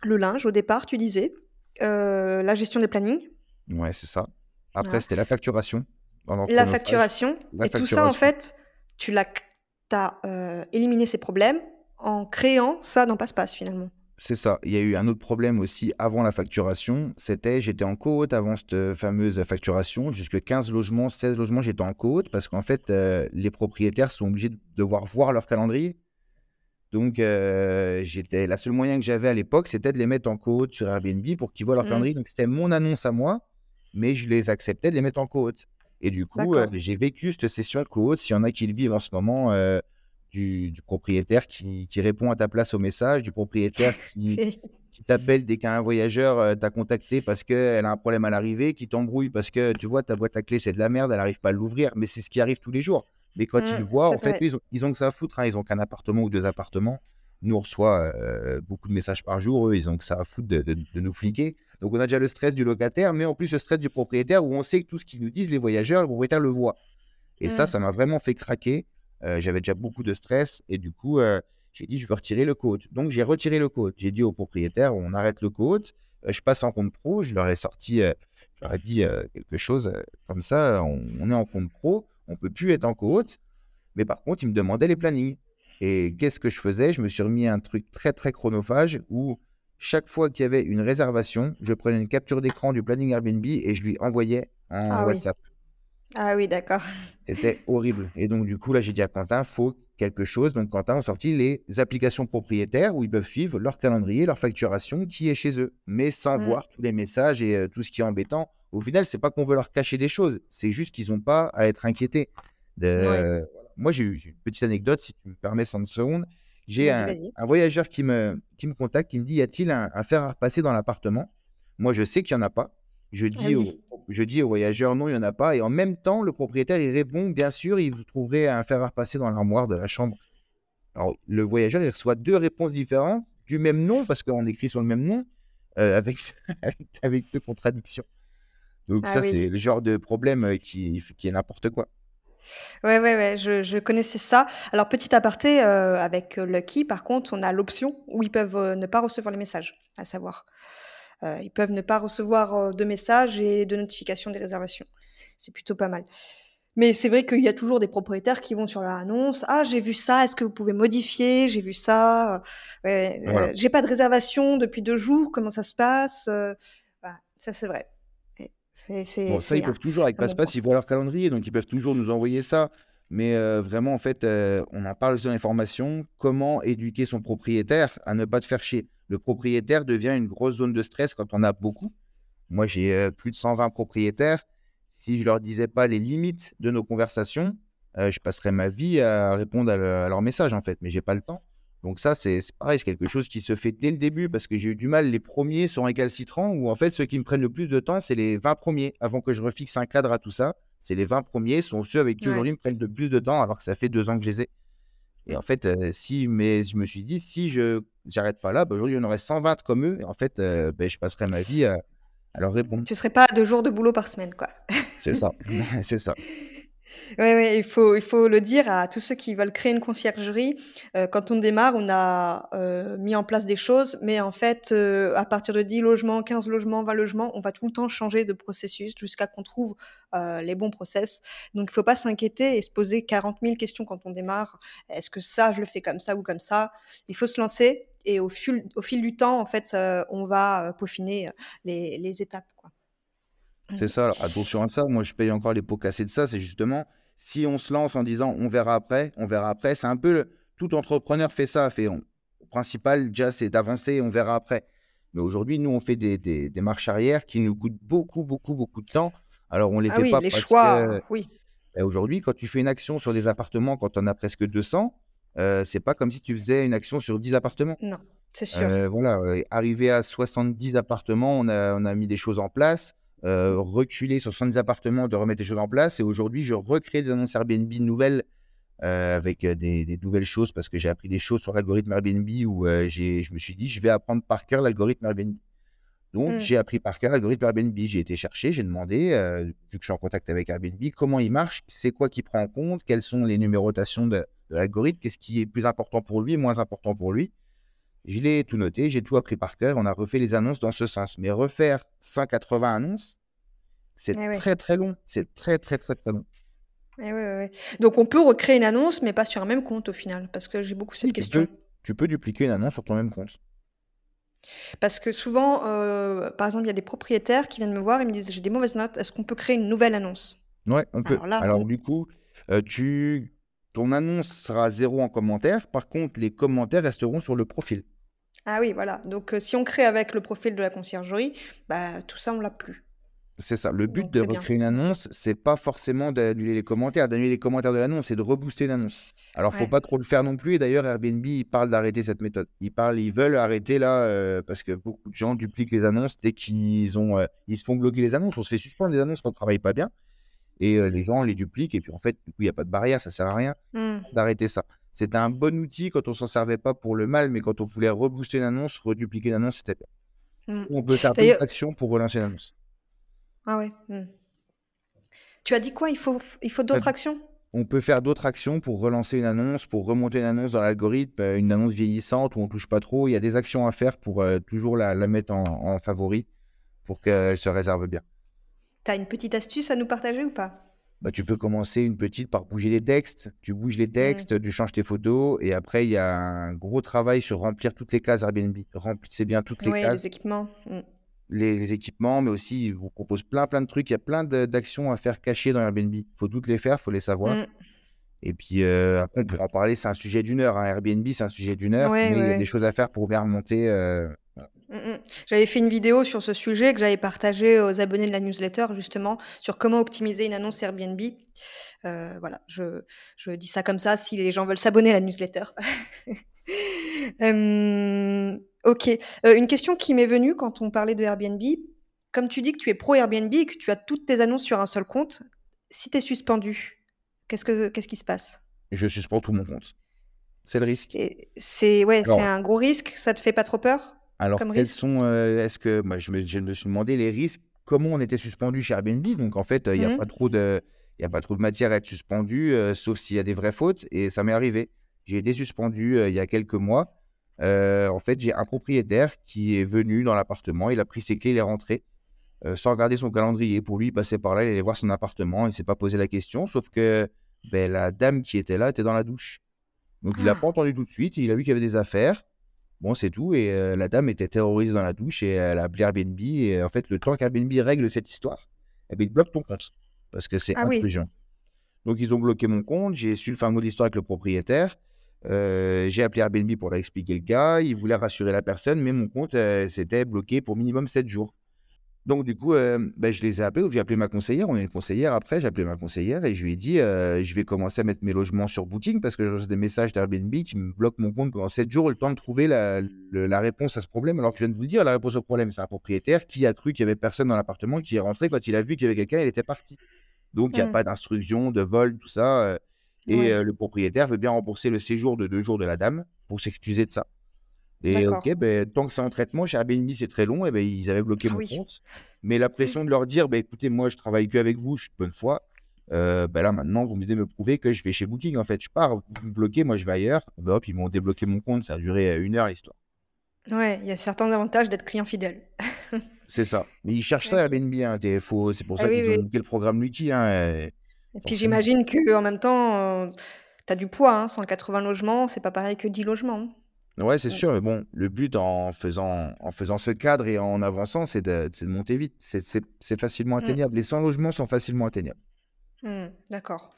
le linge au départ, tu disais, la gestion des plannings, ouais, c'est ça. Après, voilà. c'était la facturation. La facturation, La et tout ça, en fait, tu l'as as éliminé ces problèmes en créant ça dans Passe-Passe finalement. C'est ça. Il y a eu un autre problème aussi avant la facturation. C'était, j'étais en côte avant cette fameuse facturation. Jusque 15 logements, 16 logements, j'étais en côte parce qu'en fait, les propriétaires sont obligés de devoir voir leur calendrier. Donc, j'étais la seule moyen que j'avais à l'époque, c'était de les mettre en côte sur Airbnb pour qu'ils voient leur mmh. calendrier. Donc, c'était mon annonce à moi, mais je les acceptais de les mettre en côte. Et du coup, j'ai vécu cette session de côte. S'il y en a qui le vivent en ce moment, du, propriétaire qui, répond à ta place au message, du propriétaire qui, t'appelle dès qu'un voyageur t'a contacté parce qu'elle a un problème à l'arrivée, qui t'embrouille parce que tu vois, ta boîte à clé, c'est de la merde, elle n'arrive pas à l'ouvrir. Mais c'est ce qui arrive tous les jours. Mais quand ils mmh, voient, en fait, ils, ont, que ça à foutre. Hein. Ils ont qu'un appartement ou deux appartements. Nous, on reçoit beaucoup de messages par jour. Eux, ils ont que ça à foutre de, nous fliquer. Donc, on a déjà le stress du locataire, mais en plus le stress du propriétaire où on sait que tout ce qu'ils nous disent, les voyageurs, le propriétaire le voit. Et ça, mmh. ça m'a vraiment fait craquer. J'avais déjà beaucoup de stress et du coup, j'ai dit, je veux retirer le code. Donc, j'ai retiré le code. J'ai dit au propriétaire, on arrête le code. je passe en compte pro. Je leur ai sorti, je leur ai dit quelque chose comme ça. On, est en compte pro. On peut plus être en côte. Mais par contre, ils me demandaient les plannings. Et qu'est-ce que je faisais? Je me suis remis un truc très, très chronophage où chaque fois qu'il y avait une réservation, je prenais une capture d'écran du planning Airbnb et je lui envoyais un ah WhatsApp. Ah oui, d'accord. C'était horrible. Et donc, du coup, là, j'ai dit à Quentin, faut quelque chose. Donc, Quentin a sorti les applications propriétaires où ils peuvent suivre leur calendrier, leur facturation qui est chez eux, mais sans mmh. voir tous les messages et tout ce qui est embêtant. Au final, c'est pas qu'on veut leur cacher des choses, c'est juste qu'ils n'ont pas à être inquiétés. De... Moi, j'ai eu une petite anecdote, si tu me permets 5 secondes. J'ai un, voyageur qui me, qui me contacte, qui me dit Y a-t-il un, fer à repasser dans l'appartement? Moi, je sais qu'il n'y en a pas. Je ah dis, au, je dis au voyageur non, il n'y en a pas. Et en même temps, le propriétaire, il répond Bien sûr, il vous trouverez un fer à repasser dans l'armoire de la chambre. Alors, le voyageur, il reçoit deux réponses différentes du même nom, parce qu'on écrit sur le même nom, euh, avec, avec deux contradictions. Donc, ah ça, c'est le genre de problème euh, qui, qui est n'importe quoi. Ouais, ouais, ouais, je je connaissais ça. Alors petit aparté, heu, avec, Lucky, par contre, on a l'option où ils peuvent, ne pas recevoir les messages, à savoir. Ils peuvent ne pas recevoir, de messages et de notifications des réservations. C'est plutôt pas mal. Mais c'est vrai qu'il y a toujours des propriétaires qui vont sur leur annonce: «Ah, j'ai vu ça, est-ce que vous pouvez modifier? J'ai vu ça, j'ai pas de réservation depuis deux jours, comment ça se passe?» bah, ça c'est vrai. Bon, ça, ils peuvent toujours, avec Passe-Passe, ils voient leur calendrier, donc ils peuvent toujours nous envoyer ça. Mais euh, vraiment, en fait, euh, on en parle sur l'information. Comment éduquer son propriétaire à ne pas te faire chier? Le propriétaire devient une grosse zone de stress quand on a beaucoup. Moi, j'ai euh, plus de 120 propriétaires. Si je leur disais pas les limites de nos conversations, je passerais ma vie à répondre à, à leurs messages, en fait. Mais j'ai pas le temps. Donc ça, c'est pareil, c'est quelque chose qui se fait dès le début parce que j'ai eu du mal. Les premiers sont récalcitrants ou en fait, ceux qui me prennent le plus de temps, c'est les 20 premiers. Avant que je refixe un cadre à tout ça, c'est les 20 premiers sont ceux avec qui aujourd'hui me prennent le plus de temps alors que ça fait deux ans que je les ai. Et en fait, euh, si mais je me suis dit, si je j'arrête pas là, bah, aujourd'hui, il y en aurait 120 comme eux. Et en fait, euh, ben, je passerai ma vie à, à, leur répondre. Tu serais pas deux jours de boulot par semaine, quoi. c'est ça, c'est ça. Oui, il faut, il faut le dire à tous ceux qui veulent créer une conciergerie. Euh, quand on démarre, on a euh, mis en place des choses, mais en fait, euh, à partir de 10 logements, 15 logements, 20 logements, on va tout le temps changer de processus jusqu'à qu'on trouve les bons process. Donc, il ne faut pas s'inquiéter et se poser 40 000 questions quand on démarre. Est-ce que ça, je le fais comme ça ou comme ça? Il faut se lancer et au fil, au fil du temps, en fait, on va peaufiner les, étapes. C'est ça. Alors, attention à ça. Moi, je paye encore les pots cassés de ça. C'est justement si on se lance en disant on verra après, on verra après. C'est un peu le, tout entrepreneur fait ça. Fait on, le principal déjà, c'est d'avancer. On verra après. Mais aujourd'hui, nous, on fait des, des, marches arrière qui nous coûtent beaucoup, beaucoup, beaucoup de temps. Alors, on les ah fait oui, pas les choix, oui. Ben, aujourd'hui, quand tu fais une action sur des appartements, quand on a presque 200, euh, c'est pas comme si tu faisais une action sur 10 appartements. Non, c'est sûr. Euh, voilà, arrivé à 70 appartements, on a, on a mis des choses en place. Euh, reculer sur 70 appartements, de remettre les choses en place. Et aujourd'hui, je recrée des annonces Airbnb nouvelles euh, avec euh, des, nouvelles choses parce que j'ai appris des choses sur l'algorithme Airbnb où je me suis dit, je vais apprendre par cœur l'algorithme Airbnb. Donc, mmh. j'ai appris par cœur l'algorithme Airbnb. J'ai été chercher, j'ai demandé, vu que je suis en contact avec Airbnb, comment il marche, c'est quoi qui prend en compte, quelles sont les numérotations de, de l'algorithme, qu'est-ce qui est plus important pour lui, moins important pour lui. Je l'ai tout noté, j'ai tout appris par cœur. On a refait les annonces dans ce sens. Mais refaire 180 annonces, c'est eh très très long. C'est très très très très long. Ouais, ouais, ouais. Donc on peut recréer une annonce, mais pas sur un même compte au final, parce que j'ai beaucoup cette peux, question. tu peux dupliquer une annonce sur ton même compte. Parce que souvent, heu, par exemple, il y a des propriétaires qui viennent me voir et me disent: «J'ai des mauvaises notes, est-ce qu'on peut créer une nouvelle annonce?» Ouais, on peut. alors là, Alors on du coup, heu, tu ton annonce sera 0 en commentaire. Par contre, les commentaires resteront sur le profil. ah oui, voilà, donc heu, si on crée avec le profil de la conciergerie, bah, tout ça, on l'a plus, C'est ça. Le but donc de bien. recréer une annonce, c'est pas forcément d'annuler les commentaires. D'annuler les commentaires de l'annonce, c'est de rebooster l'annonce. Alors, faut Ouais. pas trop le faire non plus. Et d'ailleurs, Airbnb, ils parlent d'arrêter cette méthode. Ils parlent, ils veulent arrêter là, euh, parce que beaucoup de gens dupliquent les annonces dès qu'ils ont, euh, ils se font bloquer les annonces. On se fait suspendre des annonces quand on travaille pas bien. Et euh, les gens les dupliquent. Et puis, en fait, du coup, il n'y a pas de barrière. Ça sert à rien Mmh. d'arrêter ça. C'était un bon outil quand on s'en servait pas pour le mal, mais quand on voulait rebooster une annonce, redupliquer une annonce, c'était bien. Mmh. On peut faire d'autres actions pour relancer l'annonce. ah ouais, mmh. Tu as dit quoi? Il faut f il faut d'autres actions? On peut faire d'autres actions pour relancer une annonce, pour remonter une annonce dans l'algorithme, une annonce vieillissante où on touche pas trop. Il y a des actions à faire pour euh, toujours la, la mettre en, en favori pour qu'elle se réserve bien. Tu as une petite astuce à nous partager ou pas? Bah, tu peux commencer une petite par bouger les textes. Tu bouges les Mmh. textes, tu changes tes photos et après, il y a un gros travail sur remplir toutes les cases Airbnb. Remplissez bien toutes les Ouais, cases, les équipements. Mmh. les, les équipements, mais aussi, il vous propose plein, plein de trucs. Il y a plein d'actions à faire cachées dans Airbnb. Il faut toutes les faire, il faut les savoir. Mmh. Et puis euh, après, on peut en parler, c'est un sujet d'une heure. hein. Airbnb, c'est un sujet d'une heure, Ouais, mais il y a des choses à faire pour bien remonter. euh. Mmh mh. J'avais fait une vidéo sur ce sujet que j'avais partagée aux abonnés de la newsletter justement, sur comment optimiser une annonce Airbnb. Heu, voilà, je je dis ça comme ça si les gens veulent s'abonner à la newsletter. Hem, OK, heu, une question qui m'est venue quand on parlait de Airbnb. Comme tu dis que tu es pro Airbnb et que tu as toutes tes annonces sur un seul compte, si tu es suspendu, qu'est-ce que qu'est-ce qui se passe? Je suspends tout mon compte. C'est le risque. Et c'est ouais, c'est Alors, un gros risque, ça te fait pas trop peur? Alors comme quels risque? sont, euh, est-ce que, moi, je me, je me suis demandé les risques, comment on était suspendu chez Airbnb? Donc en fait, il n'y a Mmh pas trop de, il y a pas trop de matière à être suspendu, euh, sauf s'il y a des vraies fautes. Et ça m'est arrivé. J'ai été suspendu euh, il y a quelques mois. Euh, en fait, j'ai un propriétaire qui est venu dans l'appartement. Il a pris ses clés, il est rentré. euh, sans regarder son calendrier. Pour lui, il passait par là, il allait voir son appartement, il s'est pas posé la question, sauf que ben, la dame qui était là était dans la douche. Donc il n'a pas Ah! entendu tout de suite, il a vu qu'il y avait des affaires. Bon, c'est tout. Et euh, la dame était terrorisée dans la douche et elle a appelé Airbnb. Et en fait, le temps qu'Airbnb règle cette histoire, eh ben, il bloque ton compte parce que c'est Ah oui. intrusion. Donc ils ont bloqué mon compte, j'ai su le fin mot de l'histoire avec le propriétaire. Euh, j'ai appelé Airbnb pour leur expliquer le cas. Ils voulaient rassurer la personne, mais mon compte euh, s'était bloqué pour minimum 7 jours. Donc, du coup, euh, ben, je les ai appelés. Donc, j'ai appelé ma conseillère. On a une conseillère après. J'ai appelé ma conseillère et je lui ai dit euh, je vais commencer à mettre mes logements sur Booking parce que j'ai reçu des messages d'Airbnb qui me bloquent mon compte pendant 7 jours, le temps de trouver la, le- la réponse à ce problème. Alors que je viens de vous le dire, la réponse au problème, c'est un propriétaire qui a cru qu'il y avait personne dans l'appartement, qui est rentré quand il a vu qu'il y avait quelqu'un, il était parti. Donc, il n'y a Mmh. pas d'instruction, de vol, tout ça. euh, et Ouais, le propriétaire veut bien rembourser le séjour de deux jours de la dame pour s'excuser de ça. Et ok, d'accord. ben, tant que c'est en traitement, chez Airbnb, c'est très long, et ben, ils avaient bloqué Ah mon oui. compte. Mais la pression de leur dire, ben, écoutez, moi, je travaille que avec vous, je suis de bonne foi. Euh, ben là, maintenant, vous venez me prouver que je vais chez Booking. En fait, je pars, vous me bloquez, moi, je vais ailleurs. Ben, hop, ils m'ont débloqué mon compte. Ça a duré euh, une heure, l'histoire. Ouais, il y a certains avantages d'être client fidèle. C'est ça. Mais ils cherchent ça, OK. Airbnb. Hein, C'est pour Ah ça oui, qu'ils oui. ont monté le programme Lucky. Hein, euh, Et puis j'imagine qu'en même temps, heu, tu as du poids, hein, 180 logements, c'est pas pareil que 10 logements, hein. Ouais, c'est sûr. Mais bon, le but en faisant, en faisant ce cadre et en avançant, c'est de, monter vite. C'est- facilement Mmh. atteignable. Les 100 logements sont facilement atteignables. Mmh, d'accord.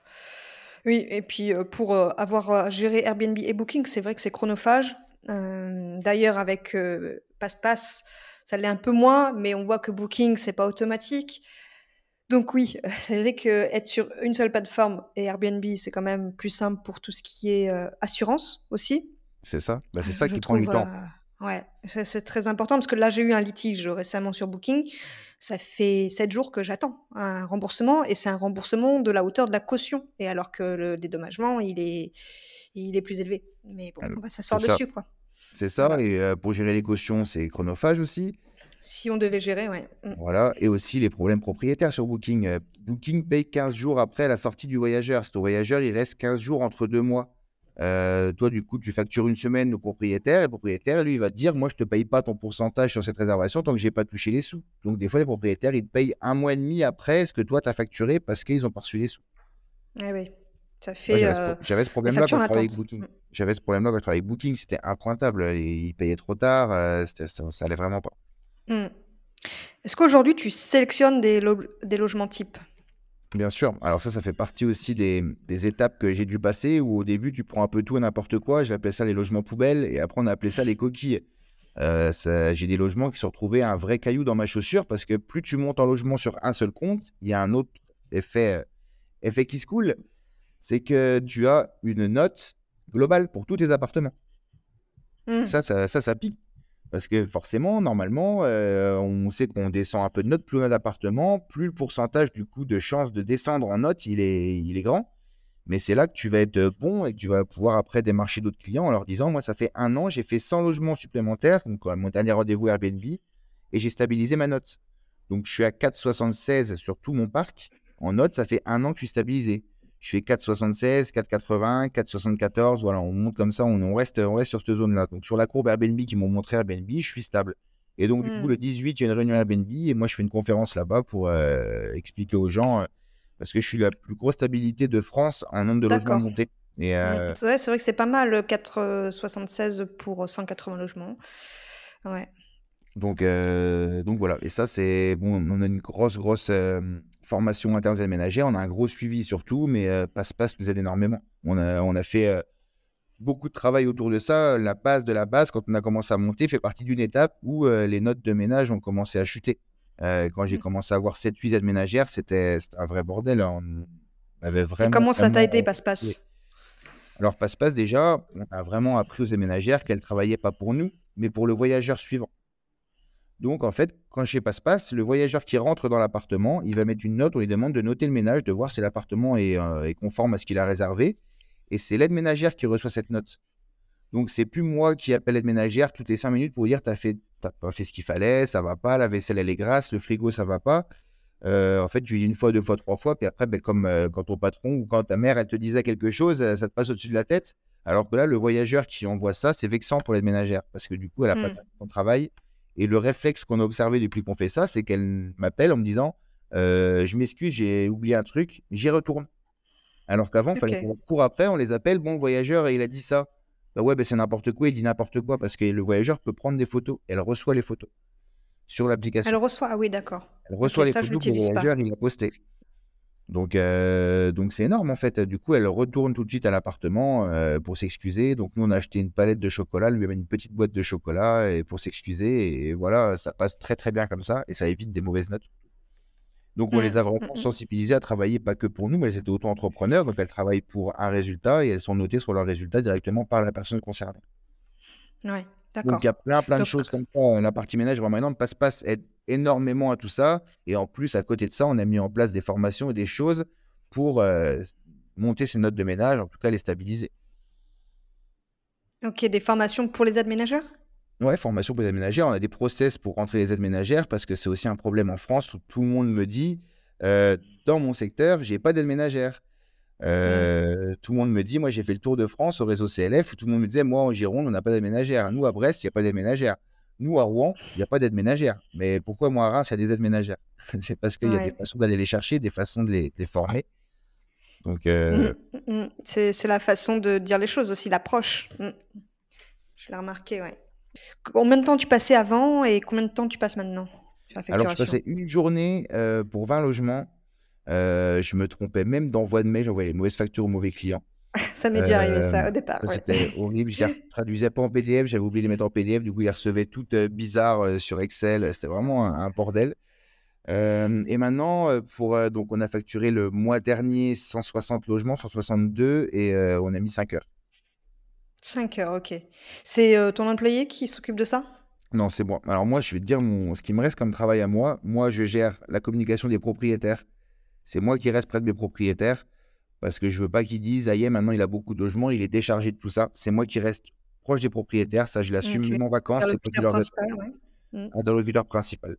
Oui et puis, heu, pour, heu, avoir à gérer Airbnb et Booking, c'est vrai que c'est chronophage. D'ailleurs avec, heu, PassPass, ça l'est un peu moins, mais on voit que Booking, c'est pas automatique. Donc oui, c'est vrai qu'être sur une seule plateforme et Airbnb, c'est quand même plus simple pour tout ce qui est, assurance aussi. C'est ça? Bah, c'est Heu, ça je qui prend du temps. heu, ouais, c'est très important parce que là, j'ai eu un litige récemment sur Booking. Ça fait 7 jours que j'attends un remboursement et c'est un remboursement de la hauteur de la caution et alors que le dédommagement, il est il est plus élevé. Mais bon, Alors, on va s'asseoir dessus, quoi. C'est ça. Et euh, pour gérer les cautions, c'est chronophage aussi. Si on devait gérer, ouais. Mmh. Voilà. Et aussi les problèmes propriétaires sur Booking. Euh, Booking paye 15 jours après la sortie du voyageur. C'est au voyageur, il reste 15 jours entre deux mois. Euh, toi, du coup, tu factures une semaine au propriétaire. Et le propriétaire, lui, il va te dire Moi, je te paye pas ton pourcentage sur cette réservation tant que j'ai pas touché les sous. Donc, des fois, les propriétaires, ils te payent un mois et demi après ce que toi, tu as facturé parce qu'ils ont pas reçu les sous. Eh oui, ça fait, j'avais ce heu, pro j'avais ce problème-là quand je travaillais avec. Booking. J'avais ce problème-là quand je travaillais avec Booking, c'était impointable, heu, ils payaient trop tard, ça ça allait vraiment pas. Mmh. Est-ce qu'aujourd'hui tu sélectionnes des des logements types? Bien sûr. Alors ça, ça fait partie aussi des, des étapes que j'ai dû passer où au début, tu prends un peu tout et n'importe quoi. J'appelais ça les logements poubelles et après on a appelé ça les coquilles. Ça j'ai des logements qui se retrouvaient un vrai caillou dans ma chaussure parce que plus tu montes en logement sur un seul compte, il y a un autre effet, heu, effet qui se coule, c'est que tu as une note globale pour tous tes appartements. Mmh. Ça ça ça ça pique parce que forcément, normalement, heu, on sait qu'on descend un peu de note, plus on a d'appartements, plus le pourcentage du coup de chance de descendre en note, il est grand. Mais c'est là que tu vas être, heu, bon et que tu vas pouvoir après démarcher d'autres clients en leur disant: «Moi, ça fait un an, j'ai fait 100 logements supplémentaires», donc mon dernier rendez-vous Airbnb et j'ai stabilisé ma note. Donc je suis à 4,76 sur tout mon parc. En note, ça fait un an que je suis stabilisé. Je fais 4,76, 4,80, 4,74, voilà, on monte comme ça, on on reste on reste sur cette zone-là. Donc sur la courbe Airbnb qui m'ont montré Airbnb, je suis stable et donc du coup, le 18, il y a une réunion Airbnb et moi, je fais une conférence là-bas pour, heu, expliquer aux gens, heu, parce que je suis la plus grosse stabilité de France en nombre de logements montés et Mmh. heu, C'est vrai que c'est pas mal, heu, 4,76 pour, heu, 180 logements. Ouais. donc donc voilà et ça, c'est bon, on a une grosse, grosse, formation interne aux aides ménagères. On a un gros suivi surtout, mais heu, Passe-Passe nous aide énormément. On a on a fait, heu, beaucoup de travail autour de ça. La base de la base, quand on a commencé à monter, fait partie d'une étape où, heu, les notes de ménage ont commencé à chuter. Heu, quand j'ai Mmh. commencé à avoir 7-8 aides ménagères, c'était un vrai bordel, hein. On avait Et vraiment, comment ça t'a aidé. Passe-Passe? Alors Passe-Passe déjà, on a vraiment appris aux aides ménagères qu'elles travaillaient pas pour nous, mais pour le voyageur suivant. Donc en fait, quand chez Passe-Passe, le voyageur qui rentre dans l'appartement, il va mettre une note, on lui demande de noter le ménage, de voir si l'appartement est, heu, est conforme à ce qu'il a réservé et c'est l'aide ménagère qui reçoit cette note. Donc c'est plus moi qui appelle l'aide ménagère toutes les 5 minutes pour dire: «Tu as fait tu pas fait ce qu'il fallait, ça va pas, la vaisselle elle est grasse, le frigo ça va pas». Heu, en fait, tu lui dis 1 fois, 2 fois, 3 fois, puis après, beh, comme, heu, quand ton patron ou quand ta mère, elle te disait quelque chose, ça te passe au-dessus de la tête. Alors que là, le voyageur qui envoie ça, c'est vexant pour l'aide ménagère parce que du coup, elle a pas Mmh. son travail et le réflexe qu'on a observé depuis qu'on fait ça, c'est qu'elle m'appelle en me disant: «Heu, je m'excuse, j'ai oublié un truc», j'y retourne. Alors qu'avant, il fallait OK. qu'on court après, on les appelle: «Bon, voyageur, il a dit ça». Bah, ouais, bah, c'est n'importe quoi, il dit n'importe quoi parce que le voyageur peut prendre des photos. Elle reçoit les photos sur Elle l'application. reçoit? Ah oui, d'accord. Elle reçoit les ça photos que le l'utilise pas. voyageur, il a postées. Donc heu, donc c'est énorme en fait. Du coup, elle retourne tout de suite à l'appartement, heu, pour s'excuser. Donc nous, on a acheté une palette de chocolat, elle lui amène une petite boîte de chocolat et pour s'excuser et voilà, ça passe très, très bien comme ça et ça évite des mauvaises notes. Donc on Mmh. les a Mmh vraiment mh. sensibilisées à travailler pas que pour nous, mais elles étaient auto-entrepreneurs, donc elles travaillent pour un résultat et elles sont notées sur leur résultat directement par la personne concernée. Ouais, Donc il y a plein, plein de Donc choses comme ça. La partie ménage vraiment énorme. Passe-Passe aide énormément à tout ça et en plus, à côté de ça, on a mis en place des formations et des choses pour, heu, monter ces notes de ménage, en tout cas les stabiliser. OK, des formations pour les aides ménagères? Ouais, formation pour les aides ménagères. On a des process pour rentrer les aides ménagères parce que c'est aussi un problème en France où tout le monde me dit, heu: «Dans mon secteur, j'ai pas d'aide ménagère». Mmh. Tout le monde me dit moi j'ai fait le tour de France au réseau CLF où tout le monde me disait: «Moi en Gironde, on n'a pas d'aide ménagère. Nous à Brest, il y a pas d'aide ménagère. Nous à Rouen, il y a pas d'aide ménagère. Mais pourquoi moi à Reims, il y a des aides ménagères?» c'est parce qu'il y a des façons d'aller les chercher, des façons de les de les former. Donc Mmh heu, mh. Mmh. C'est la façon de dire les choses aussi, l'approche. Mmh. Je l'ai remarqué, ouais. Combien de temps tu passais avant et combien de temps tu passes maintenant sur la alors je passais une journée, pour 20 logements. Heu, je me trompais même d'envoi de mail, j'envoyais les mauvaises factures aux mauvais clients. Ça m'est déjà arrivé ça au départ, ça ouais. c'était horrible, je les traduisais pas en PDF, j'avais oublié de les mettre en PDF, du coup, ils les recevaient toutes, heu, bizarres, sur Excel, c'était vraiment un un bordel. Et maintenant, pour, donc on a facturé le mois dernier 160 logements, 162 et on a mis 5 heures. 5 heures, OK. C'est, ton employé qui s'occupe de ça? Non, c'est moi. Alors moi, je vais te dire mon ce qui me reste comme travail à moi. Moi, je gère la communication des propriétaires. C'est moi qui reste près de mes propriétaires parce que je veux pas qu'ils disent: «Ça y est, maintenant il a beaucoup de logements, il est déchargé de tout ça». C'est moi qui reste proche des propriétaires, ça je l'assume, OK. même en vacances, c'est moi qui Interlocuteur leur donne principal, ouais. Interlocuteur principal.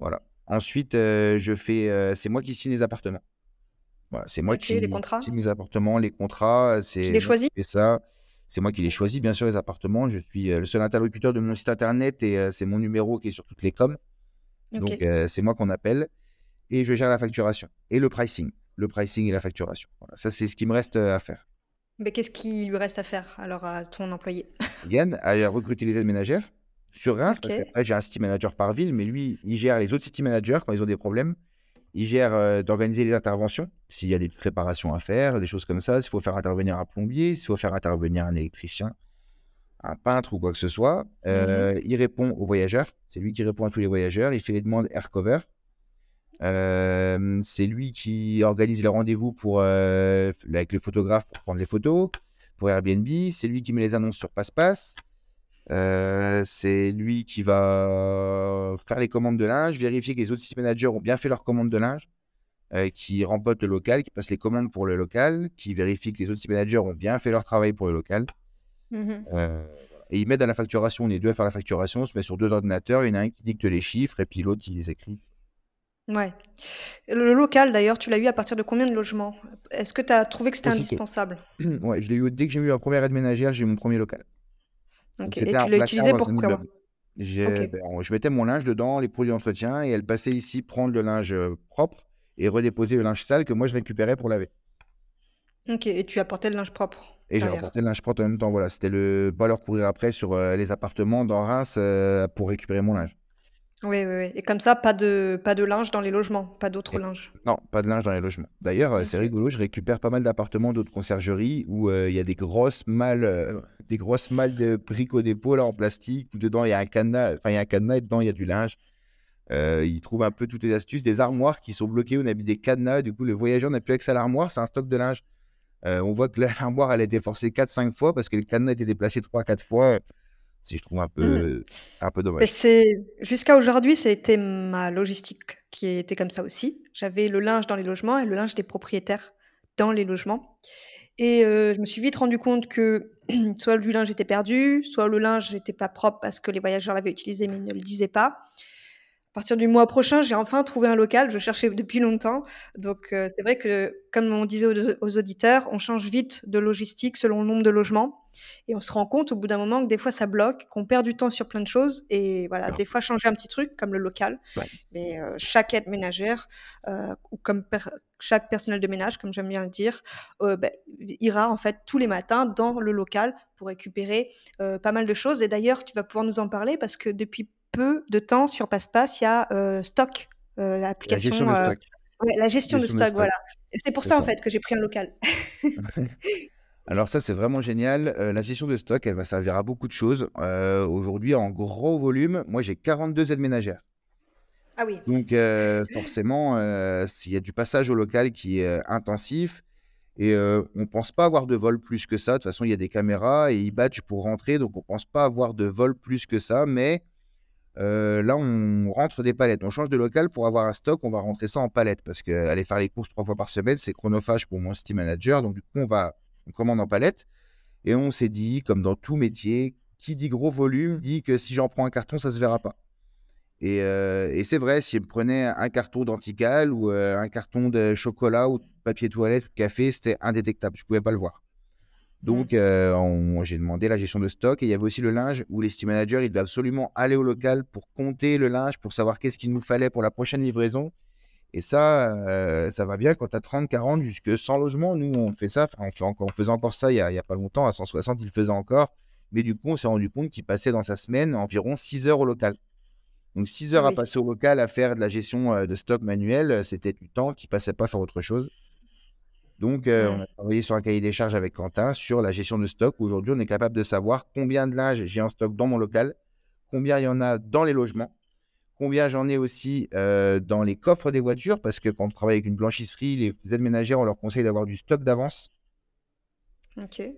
Voilà. Ensuite, heu, je fais, heu, c'est moi qui signe les appartements. Voilà, c'est moi OK, les qui contrats? signe les appartements, les contrats, c'est les qui choisis? fais ça. C'est moi qui les choisis, bien sûr, les appartements. Je suis, heu, le seul interlocuteur de mon site internet et c'est mon numéro qui est sur toutes les coms. Donc c'est moi qu'on appelle et je gère la facturation et le pricing. le pricing et la facturation. Voilà, ça, c'est ce qui me reste à faire. Mais qu'est-ce qui lui reste à faire alors à ton employé? Yann a recruté les aides ménagères sur Reims, parce qu'après, j'ai un city manager par ville, mais lui, il gère les autres city managers quand ils ont des problèmes. Il gère euh, d'organiser les interventions, s'il y a des petites réparations à faire, des choses comme ça, s'il faut faire intervenir un plombier, s'il faut faire intervenir un électricien, un peintre ou quoi que ce soit. Euh, mmh Il répond aux voyageurs, c'est lui qui répond à tous les voyageurs, il fait les demandes aircover. Euh, c'est lui qui organise les rendez-vous pour, avec les photographes pour prendre les photos, pour Airbnb, c'est lui qui met les annonces sur PassePass. Euh, c'est lui qui va faire les commandes de linge, vérifier que les autres site managers ont bien fait leurs commandes de linge, qui rempote le local, qui passe les commandes pour le local, qui vérifie que les autres site managers ont bien fait leur travail pour le local. Mmh et il met dans la facturation, on est deux à faire la facturation, on se met sur deux ordinateurs, il y en a un qui dicte les chiffres et puis l'autre qui les écrit. Ouais. Le local d'ailleurs, tu l'as eu à partir de combien de logements? Est-ce que tu as trouvé que c'était indispensable? ouais, je l'ai eu dès que j'ai eu ma première aide ménagère, j'ai eu mon premier local. Et tu l'as utilisé pourquoi ben, Je mettais mon linge dedans, les produits d'entretien, et elle passait ici prendre le linge propre et redéposer le linge sale que moi je récupérais pour laver. Ok, et tu apportais le linge propre Et j'ai apporté le linge propre en même temps. Voilà, c'était le pas leur courir après sur les appartements dans Reims pour récupérer mon linge. Oui, oui, oui. Et comme ça, pas de, pas de linge dans les logements, pas d'autres linges. Non, pas de linge dans les logements. D'ailleurs, euh, c'est rigolo, je récupère pas mal d'appartements d'autres conciergeries où euh, il y a des grosses malles, euh, des grosses malles de au dépôt là en plastique où dedans il y a un cadenas, enfin il y a un cadenas et dedans il y a du linge. ils trouvent un peu toutes les astuces, des armoires qui sont bloquées, on a mis des cadenas, du coup le voyageur n'a plus accès à l'armoire, c'est un stock de linge. on voit que l'armoire elle a été forcée 4-5 fois parce que le cadenas a été déplacé 3-4 fois si je trouve un mmh. peu, un peu dommage. c'est jusqu'à aujourd'hui, c'était ma logistique qui était comme ça aussi. J'avais le linge dans les logements et le linge des propriétaires dans les logements. Et je me suis vite rendu compte que soit le linge était perdu, soit le linge n'était pas propre parce que les voyageurs l'avaient utilisé mais ils ne le disaient pas. À partir du mois prochain, j'ai enfin trouvé un local. Je cherchais depuis longtemps. Donc, euh, c'est vrai que, comme on disait aux, auditeurs, on change vite de logistique selon le nombre de logements. Et on se rend compte au bout d'un moment que des fois, ça bloque, qu'on perd du temps sur plein de choses. Et voilà, des fois, changer un petit truc, comme le local. Mais euh, chaque aide ménagère, euh, ou comme chaque personnel de ménage, comme j'aime bien le dire, ben, ira en fait tous les matins dans le local pour récupérer pas mal de choses. Et d'ailleurs, tu vas pouvoir nous en parler parce que depuis peu de temps sur PassePass, il y a euh, Stock, euh, l'application. La gestion de euh, stock. la gestion, de, stock, voilà. C'est pour ça, en fait, que j'ai pris un local. Alors ça, c'est vraiment génial. la gestion de stock, elle va servir à beaucoup de choses. Aujourd'hui, en gros volume, moi, j'ai 42 aides ménagères. Ah oui. Donc forcément, s'il y a du passage au local qui est intensif, et on ne pense pas avoir de vol plus que ça. De toute façon, il y a des caméras et ils badgent pour rentrer, donc on ne pense pas avoir de vol plus que ça. Mais là, on rentre des palettes. On change de local pour avoir un stock. On va rentrer ça en palette parce qu'aller faire les courses trois fois par semaine, c'est chronophage pour mon Steam Manager. Donc, du coup, on va on commande en palette. Et on s'est dit, comme dans tout métier, qui dit gros volume dit que si j'en prends un carton, ça se verra pas. Et, c'est vrai, si je prenais un carton d'antical ou un carton de chocolat ou de papier toilette ou de café, c'était indétectable. Je pouvais pas le voir. Donc, euh, j'ai demandé la gestion de stock et il y avait aussi le linge où les steam managers, ils devaient absolument aller au local pour compter le linge, pour savoir qu'est-ce qu'il nous fallait pour la prochaine livraison. Et ça, euh, ça va bien quand tu as 30, 40, jusque 100 logements. Nous, on fait ça, on, fait encore, on faisait encore ça il n'y a, pas longtemps, à 160, il le faisait encore. Mais du coup, on s'est rendu compte qu'il passait dans sa semaine environ 6 heures au local. Donc 6 heures à passer au local à faire de la gestion euh, de stock manuel, c'était du temps qui passait pas à faire autre chose. Donc, euh, on a travaillé sur un cahier des charges avec Quentin sur la gestion de stock. Aujourd'hui, on est capable de savoir combien de linge j'ai en stock dans mon local, combien il y en a dans les logements, combien j'en ai aussi euh, dans les coffres des voitures, parce que quand on travaille avec une blanchisserie, les aides ménagères, on leur conseille d'avoir du stock d'avance.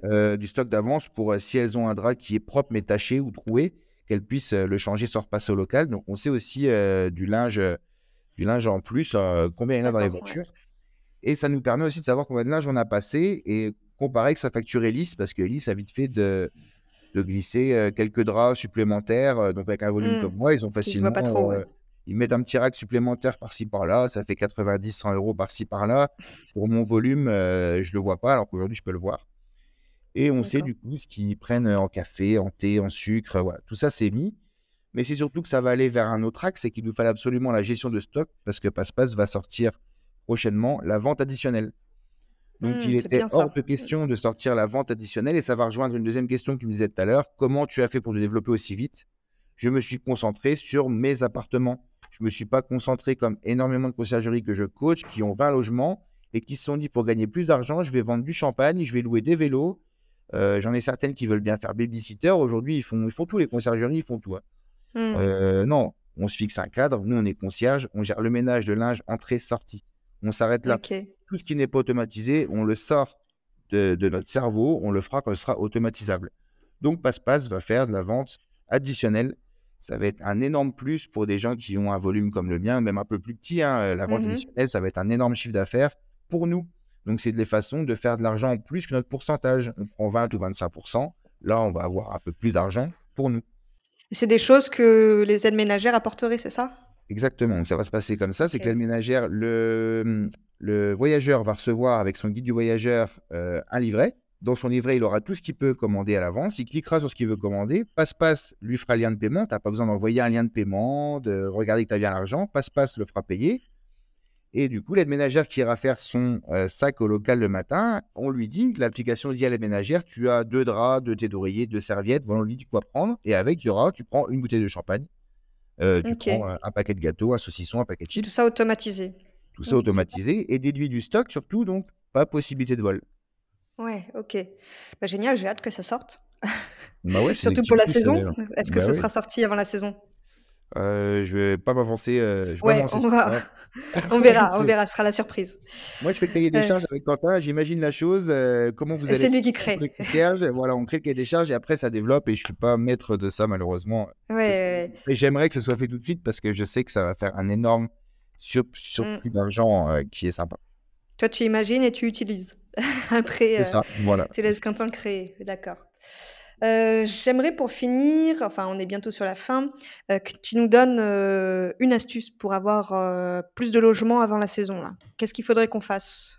Euh, du stock d'avance pour si elles ont un drap qui est propre mais taché ou troué, qu'elles puissent le changer sans repasser au local. Donc, on sait aussi du linge, du linge en plus, combien il y en a dans les voitures. Et ça nous permet aussi de savoir combien de linge on a passé et comparer que sa facture lisse, parce que Elise a vite fait de, de glisser euh, quelques draps supplémentaires. Euh, donc, avec un volume mmh. comme moi, ils ont facilement. Pas trop, euh, Ils mettent un petit rack supplémentaire par-ci par-là, ça fait 90, 100 euros par-ci par-là. Pour mon volume, je ne le vois pas, alors qu'aujourd'hui, je peux le voir. Et on sait du coup ce qu'ils prennent en café, en thé, en sucre. Voilà. Tout ça, c'est mis. Mais c'est surtout que ça va aller vers un autre axe, c'est qu'il nous fallait absolument la gestion de stock, parce que Passepass va sortir prochainement la vente additionnelle. Donc, Mmh, il était hors de question de sortir la vente additionnelle et ça va rejoindre une deuxième question que tu me disais tout à l'heure. Comment tu as fait pour te développer aussi vite? Je me suis concentré sur mes appartements. Je ne me suis pas concentré comme énormément de conciergeries que je coach qui ont 20 logements et qui se sont dit pour gagner plus d'argent, je vais vendre du champagne, je vais louer des vélos. Euh, J'en ai certaines qui veulent bien faire babysitter. Aujourd'hui, ils font, ils font tout, les conciergeries, ils font tout. hein. Mmh. Euh, non, on se fixe un cadre. Nous, on est concierge. On gère le ménage de linge, entrée, sortie. On s'arrête là. Tout ce qui n'est pas automatisé, on le sort de, de notre cerveau. On le fera quand ce sera automatisable. Donc, Passe-Passe va faire de la vente additionnelle. Ça va être un énorme plus pour des gens qui ont un volume comme le mien, même un peu plus petit. hein. La vente Mmh additionnelle, ça va être un énorme chiffre d'affaires pour nous. Donc, c'est des façons de faire de l'argent en plus que notre pourcentage. On prend 20 ou 25% Là, on va avoir un peu plus d'argent pour nous. C'est des choses que les aides ménagères apporteraient, c'est ça? Exactement, donc ça va se passer comme ça, c'est que l'aide ménagère, le, le voyageur va recevoir avec son guide du voyageur euh, un livret. Dans son livret, il aura tout ce qu'il peut commander à l'avance. Il cliquera sur ce qu'il veut commander. Passe-Passe lui fera le lien de paiement. Tu n'as pas besoin d'envoyer un lien de paiement, de regarder que tu as bien l'argent. Passe-Passe le fera payer. Et du coup, l'aide ménagère qui ira faire son euh, sac au local le matin, on lui dit que l'application dit à l'aide ménagère, tu as deux draps, deux thés d'oreiller, deux serviettes, voilà, on lui dit quoi prendre. Et avec, il y aura, tu prends une bouteille de champagne, euh, tu OK. prends euh, un paquet de gâteaux, un saucisson, un paquet de chips, Tout ça automatisé. tout ça Oui, automatisé et déduit du stock surtout, donc pas possibilité de vol. Ouais, OK. Bah, génial, j'ai hâte que ça sorte. Bah ouais, Surtout pour la saison. euh, Est-ce que bah ce oui. sera sorti avant la saison? Euh, je vais pas m'avancer, euh, je vais pas Ouais, m'avancer on va verra, on verra, ce sera la surprise. Moi, je fais le cahier des Euh, charges avec Quentin, j'imagine la chose, euh, comment vous et c'est allez lui qui crée. concierges. Voilà, on crée le cahier des charges et après ça développe et je suis pas maître de ça malheureusement. Ouais, Et ouais, j'aimerais que ce soit fait tout de suite parce que je sais que ça va faire un énorme sur- surplus d'argent euh, qui est sympa. Toi, tu imagines et tu utilises. Après, ça, voilà. tu laisses Quentin créer. D'accord. Euh, j'aimerais pour finir, enfin, on est bientôt sur la fin, euh, que tu nous donnes euh, une astuce pour avoir plus de logements avant la saison. Qu'est-ce qu'il faudrait qu'on fasse?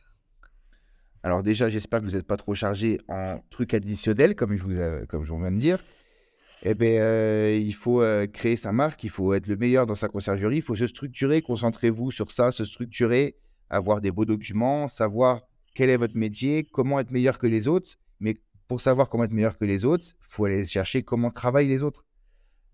Alors déjà, j'espère que vous n'êtes pas trop chargé en trucs additionnels, comme je vous, a- comme je viens de dire. Eh bien, il faut créer sa marque, il faut être le meilleur dans sa conciergerie, il faut se structurer, concentrez-vous sur ça, se structurer, avoir des beaux documents, savoir quel est votre métier, comment être meilleur que les autres. Mais pour savoir comment être meilleur que les autres, il faut aller chercher comment travaillent les autres.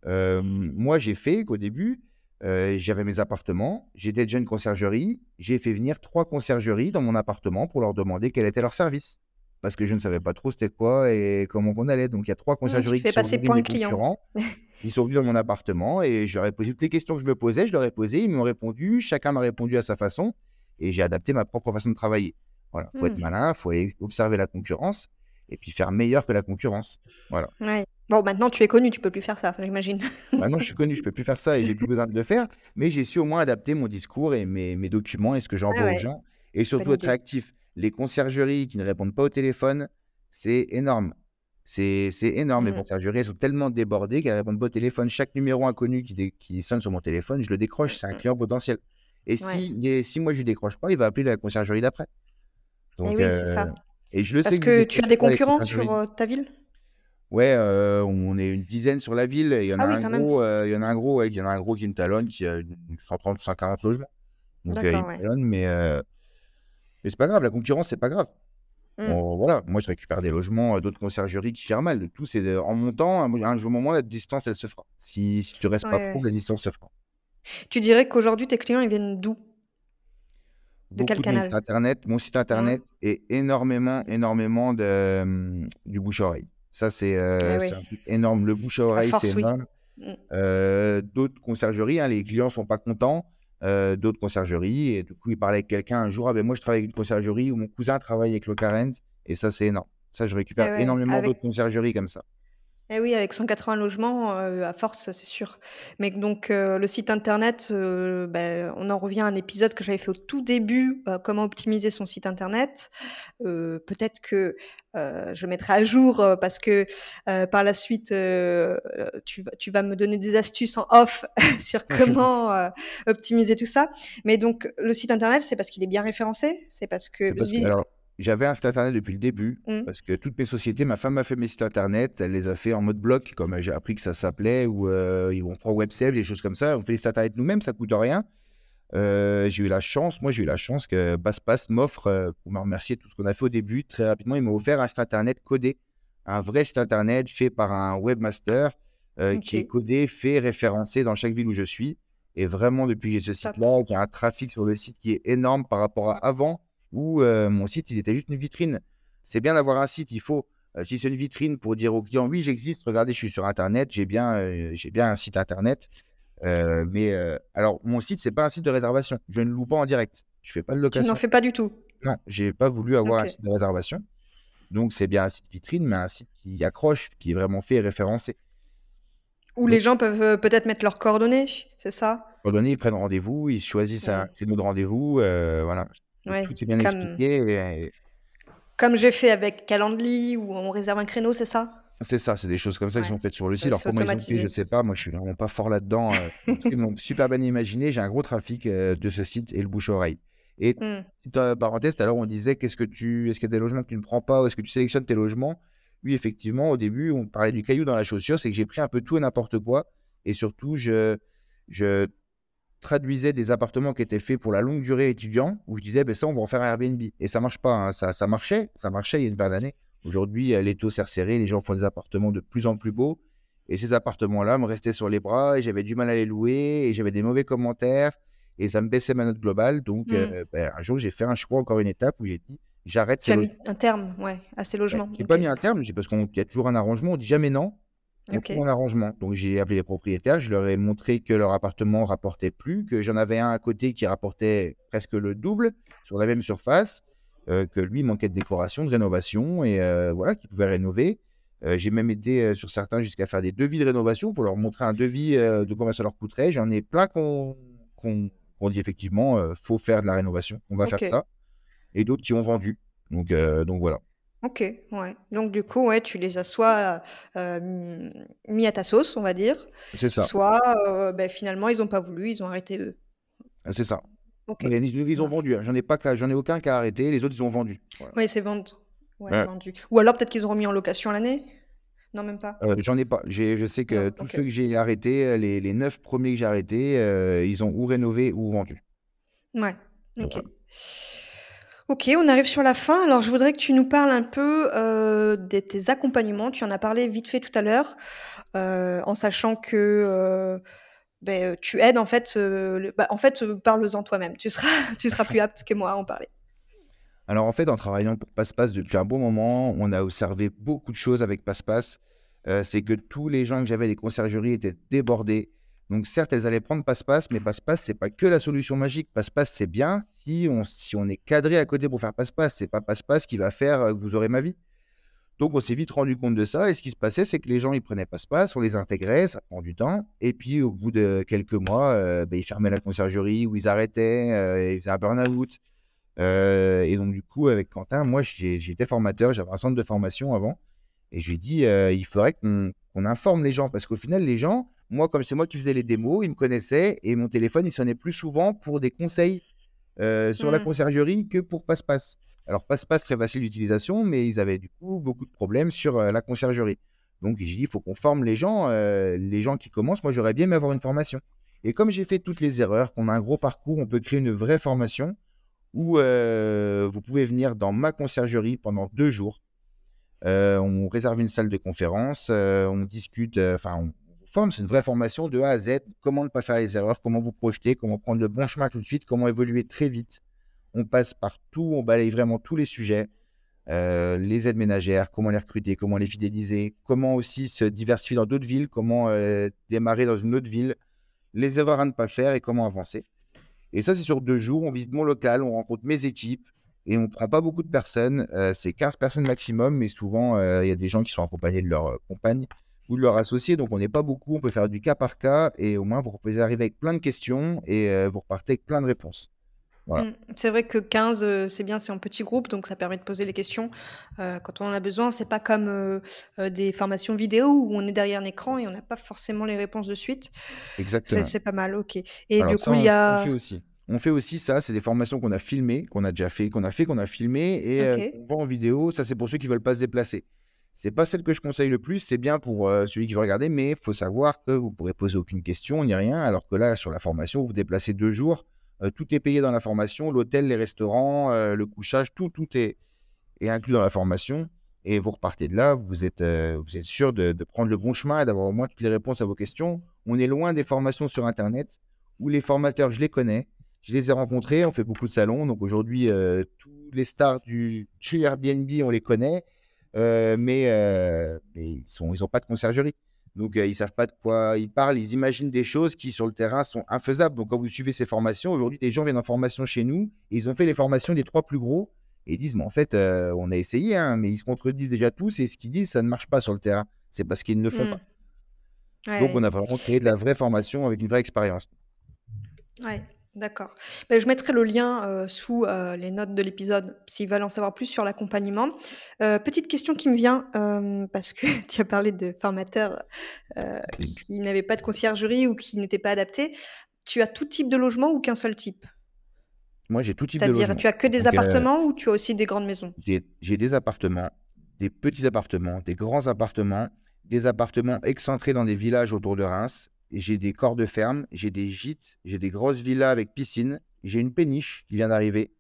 Euh, moi, j'ai fait qu'au début, euh, j'avais mes appartements, j'étais déjà une conciergerie, j'ai fait venir trois conciergeries dans mon appartement pour leur demander quel était leur service. Parce que je ne savais pas trop c'était quoi et comment on allait. Donc, il y a trois Mmh, conciergeries qui sont passer un client. concurrents. Ils sont venus dans mon appartement et je leur ai posé toutes les questions que je me posais, je leur ai posé, ils m'ont répondu, chacun m'a répondu à sa façon et j'ai adapté ma propre façon de travailler. Voilà, faut être Mmh. malin, faut aller observer la concurrence et puis faire meilleur que la concurrence. Voilà. Ouais. Bon, maintenant, tu es connu, tu peux plus faire ça, j'imagine. Maintenant, je suis connu, je peux plus faire ça et j'ai plus besoin de le faire, mais j'ai su au moins adapter mon discours et mes, mes documents et ce que j'envoie aux ouais, gens et surtout être réactif. Les conciergeries qui ne répondent pas au téléphone, c'est énorme. C'est énorme. Les Mmh. conciergeries, elles sont tellement débordées qu'elles répondent pas au téléphone. Chaque numéro inconnu qui, sonne sur mon téléphone, je le décroche, c'est un Mmh. client potentiel. Et Ouais. si, si moi je ne décroche pas, il va appeler la conciergerie d'après. Eh Donc, oui, c'est ça. Et je le sais Parce que tu as des concurrents sur euh, ta ville? Ouais, euh, on est une dizaine sur la ville. et Il y en a Ah oui, un quand même. gros, euh, il y en a un gros, ouais, il y en a un gros qui me talonne, qui a une 130, 140 logements. Donc il D'accord, me ouais. talonne, mais, euh, mais c'est pas grave. La concurrence, c'est pas grave. Mmh. On- voilà, moi je récupère des logements, d'autres conciergeries qui gèrent mal. Le tout, c'est en montant, un, un jour moment, la distance, elle se fera. Si, si tu restes pas Ouais, ouais. la distance se fera. Tu dirais qu'aujourd'hui, tes clients, ils viennent d'où? De quel Beaucoup de mon site canal? internet. Mon site Mmh. internet est énormément, énormément de, hum, du bouche à oreille. Ça, c'est Eh euh, c'est oui, un truc énorme. Le bouche à à oreille, c'est oui. énorme. Mmh. Euh, d'autres conciergeries, hein, les clients sont pas contents. euh, d'autres conciergeries, et du coup, ils parlaient avec quelqu'un un jour. Ah ben moi, je travaille avec une conciergerie où mon cousin travaille avec le Carent, et ça, c'est énorme. Ça, je Eh récupère ouais, énormément avec d'autres conciergeries comme ça. Eh oui, avec 180 logements, heu, à force, c'est sûr. Mais donc heu, le site internet, heu, beh, on en revient à un épisode que j'avais fait au tout début, heu, comment optimiser son site internet. Heu, peut-être que, heu, je mettrai à jour, heu, parce que, heu, par la suite, heu, tu vas tu vas me donner des astuces en off sur comment, heu, optimiser tout ça. Mais donc le site internet, c'est parce qu'il est bien référencé? C'est parce que C'est parce que, vi alors, j'avais un site internet depuis le début, mmh. parce que toutes mes sociétés, ma femme a fait mes sites internet, elle les a fait en mode bloc, comme j'ai appris que ça s'appelait, ou euh, on prend WebSelf, des choses comme ça. On fait les sites internet nous-mêmes, ça coûte rien. Euh, j'ai eu la chance, moi j'ai eu la chance que Basspass m'offre, euh, pour me remercier de tout ce qu'on a fait au début, très rapidement, il m'a offert un site internet codé, un vrai site internet fait par un webmaster euh, qui est codé, fait, référencé dans chaque ville où je suis. Et vraiment, depuis que j'ai ce site-là, il y a un trafic sur le site qui est énorme par rapport à avant, où mon site, il était juste une vitrine. C'est bien d'avoir un site, il faut, si c'est une vitrine pour dire aux clients, oui, j'existe, regardez, je suis sur Internet, j'ai bien, j'ai bien un site Internet. Euh, mais euh, alors, mon site, c'est pas un site de réservation. Je ne loue pas en direct. Je fais pas de location. Tu n'en fais pas du tout. Non, j'ai pas voulu avoir un site de réservation. Donc, c'est bien un site vitrine, mais un site qui accroche, qui est vraiment fait et référencé. Où les gens peuvent euh, peut-être mettre leurs coordonnées, c'est ça? Coordonnées, ils prennent rendez-vous, ils choisissent un créneau de rendez-vous, voilà. Tout est bien expliqué. Comme j'ai fait avec Calendly, où on réserve un créneau, c'est ça? C'est ça, c'est des choses comme ça qui sont faites sur le site. Alors comment ils ont fait, je ne sais pas. Moi, je suis vraiment pas fort là-dedans. Euh, ils m'ont super bien imaginé. J'ai un gros trafic euh, de ce site et le bouche-oreille. Et mmh. petite parenthèse, tout à l'heure, on disait qu'est-ce que tu, est-ce qu'il y a des logements que tu ne prends pas ou est-ce que tu sélectionnes tes logements? Oui, effectivement, au début, on parlait du caillou dans la chaussure, c'est que j'ai pris un peu tout et n'importe quoi. Et surtout, je, je traduisais des appartements qui étaient faits pour la longue durée étudiant, où je disais, ben ça, on va en faire un Airbnb. Et ça marche pas. Hein. Ça, ça marchait, ça marchait il y a une paire d'années. Aujourd'hui, les taux s'est resserré, les gens font des appartements de plus en plus beaux. Et ces appartements-là me restaient sur les bras et j'avais du mal à les louer et j'avais des mauvais commentaires et ça me baissait ma note globale. Donc, mmh. euh, ben, un jour, j'ai fait un choix, encore une étape où j'ai dit j'arrête ces logements. un terme ouais, à ces logements. Je n'ai pas mis un terme parce qu'il y a toujours un arrangement. On dit jamais non. Un arrangement. Donc, j'ai appelé les propriétaires. Je leur ai montré que leur appartement rapportait plus, que j'en avais un à côté qui rapportait presque le double sur la même surface euh, que lui manquait de décoration, de rénovation, et euh, voilà, qu'il pouvait rénover. Euh, j'ai même aidé sur certains jusqu'à faire des devis de rénovation pour leur montrer un devis de combien ça leur coûterait. J'en ai plein qu'on dit effectivement, faut faire de la rénovation, on va faire ça. Et d'autres qui ont vendu. Donc, donc voilà. Ok, ouais. Donc du coup, ouais, tu les as soit mis à ta sauce, on va dire, C'est ça. soit ben, finalement ils n'ont pas voulu, ils ont arrêté eux. C'est ça. Ils, ont vendu. Hein. J'en ai pas, j'en ai aucun qui a arrêté. Les autres, ils ont vendu. Oui, c'est vendu. vendu. Ou alors peut-être qu'ils ont remis en location l'année? Non, même pas. Euh, j'en ai pas. je sais que tous ceux que j'ai arrêtés, euh, les, les neuf premiers que j'ai arrêtés, euh, ils ont ou rénové ou vendu. Ouais. Ok. Ok, on arrive sur la fin. Alors, je voudrais que tu nous parles un peu de tes accompagnements. Tu en as parlé vite fait tout à l'heure, en sachant que ben, tu aides en fait, bah, en fait, parle-en toi-même. Tu seras, tu seras plus apte que moi à en parler. Alors en fait, en travaillant pour PassePass depuis un bon moment, on a observé beaucoup de choses avec PassePass. c'est que tous les gens que j'avais, les conciergeries étaient débordés. Donc certes, elles allaient prendre PassePass, mais PassePass, c'est pas que la solution magique. PassePass, c'est bien si on, si on est cadré à côté pour faire PassePass. C'est pas PassePass qui va faire que vous aurez ma vie. Donc, on s'est vite rendu compte de ça. Et ce qui se passait, c'est que les gens, ils prenaient passe-passe, on les intégrait, ça prend du temps. Et puis, au bout de quelques mois, euh, ben, ils fermaient la conciergerie ou ils arrêtaient, euh, ils faisaient un burn-out. Euh, et donc, du coup, avec Quentin, moi, j'étais formateur, j'avais un centre de formation avant. Et je lui ai dit, il faudrait qu'on informe les gens. Parce qu'au final, les gens, moi, comme c'est moi qui faisais les démos, ils me connaissaient et mon téléphone, il sonnait plus souvent pour des conseils sur la mmh. conciergerie que pour passe-passe. Alors, passe-passe très facile d'utilisation, mais ils avaient du coup beaucoup de problèmes sur euh, la conciergerie. Donc, j'ai dit, il faut qu'on forme les gens, euh, les gens qui commencent. Moi, j'aurais bien aimé avoir une formation. Et comme j'ai fait toutes les erreurs, qu'on a un gros parcours, on peut créer une vraie formation où euh, vous pouvez venir dans ma conciergerie pendant deux jours. on réserve une salle de conférence, on discute, enfin, on forme, c'est une vraie formation de A à Z. Comment ne pas faire les erreurs, comment vous projeter, comment prendre le bon chemin tout de suite, comment évoluer très vite? On passe par tout, on balaye vraiment tous les sujets. Euh, les aides ménagères, comment les recruter, comment les fidéliser, comment aussi se diversifier dans d'autres villes, comment euh, démarrer dans une autre ville, les erreurs à ne pas faire et comment avancer. Et ça, c'est sur deux jours. On visite mon local, on rencontre mes équipes et on ne prend pas beaucoup de personnes. Euh, c'est 15 personnes maximum, mais souvent, il y a des gens qui sont accompagnés de leur compagne ou de leur associé. Donc, on n'est pas beaucoup. On peut faire du cas par cas et au moins, vous pouvez arriver avec plein de questions et vous repartez avec plein de réponses. Mmh. C'est vrai que 15, euh, c'est bien, c'est en petit groupe, donc ça permet de poser les questions euh, quand on en a besoin. C'est pas comme euh, des formations vidéo où on est derrière un écran et on n'a pas forcément les réponses de suite. Exactement. C'est pas mal, ok. Et du coup, il y a. On fait aussi. On fait aussi ça, c'est des formations qu'on a filmées, qu'on a déjà fait, qu'on a fait, qu'on a filmées et on voit en vidéo. Ça, c'est pour ceux qui veulent pas se déplacer. C'est pas celle que je conseille le plus, c'est bien pour celui qui veut regarder, mais il faut savoir que vous pourrez poser aucune question ni rien, alors que là, sur la formation, vous déplacez deux jours tout est payé dans la formation, l'hôtel, les restaurants, le couchage, tout, tout est, inclus dans la formation. Et vous repartez de là, vous êtes, sûr de, prendre le bon chemin et d'avoir au moins toutes les réponses à vos questions. On est loin des formations sur Internet où les formateurs, je les connais, je les ai rencontrés, on fait beaucoup de salons. Donc aujourd'hui, tous les stars du, Airbnb, on les connaît, mais, mais, ils n'ont ils pas de conciergerie. Donc, ils ils savent pas de quoi ils parlent. Ils imaginent des choses qui, sur le terrain, sont infaisables. Donc, quand vous suivez ces formations, aujourd'hui, des gens viennent en formation chez nous. Et ils ont fait les formations des trois plus gros. Et ils disent, mais en fait, on a essayé, hein, mais ils se contredisent déjà tous. Et ce qu'ils disent, ça ne marche pas sur le terrain. C'est parce qu'ils ne le font mmh. pas. Donc, on a vraiment créé de la vraie formation avec une vraie expérience. Ouais. D'accord. Ben, je mettrai le lien sous les notes de l'épisode s'ils veulent en savoir plus sur l'accompagnement. petite question qui me vient, parce que tu as parlé de formateurs qui n'avaient pas de conciergerie ou qui n'étaient pas adaptés. Tu as tout type de logement ou qu'un seul type? Moi, j'ai tout type de logement. C'est-à-dire, tu as que des appartements ou tu as aussi des grandes maisons? J'ai des appartements, des petits appartements, des grands appartements, des appartements excentrés dans des villages autour de Reims j'ai des corps de ferme, j'ai des gîtes, j'ai des grosses villas avec piscine, j'ai une péniche qui vient d'arriver,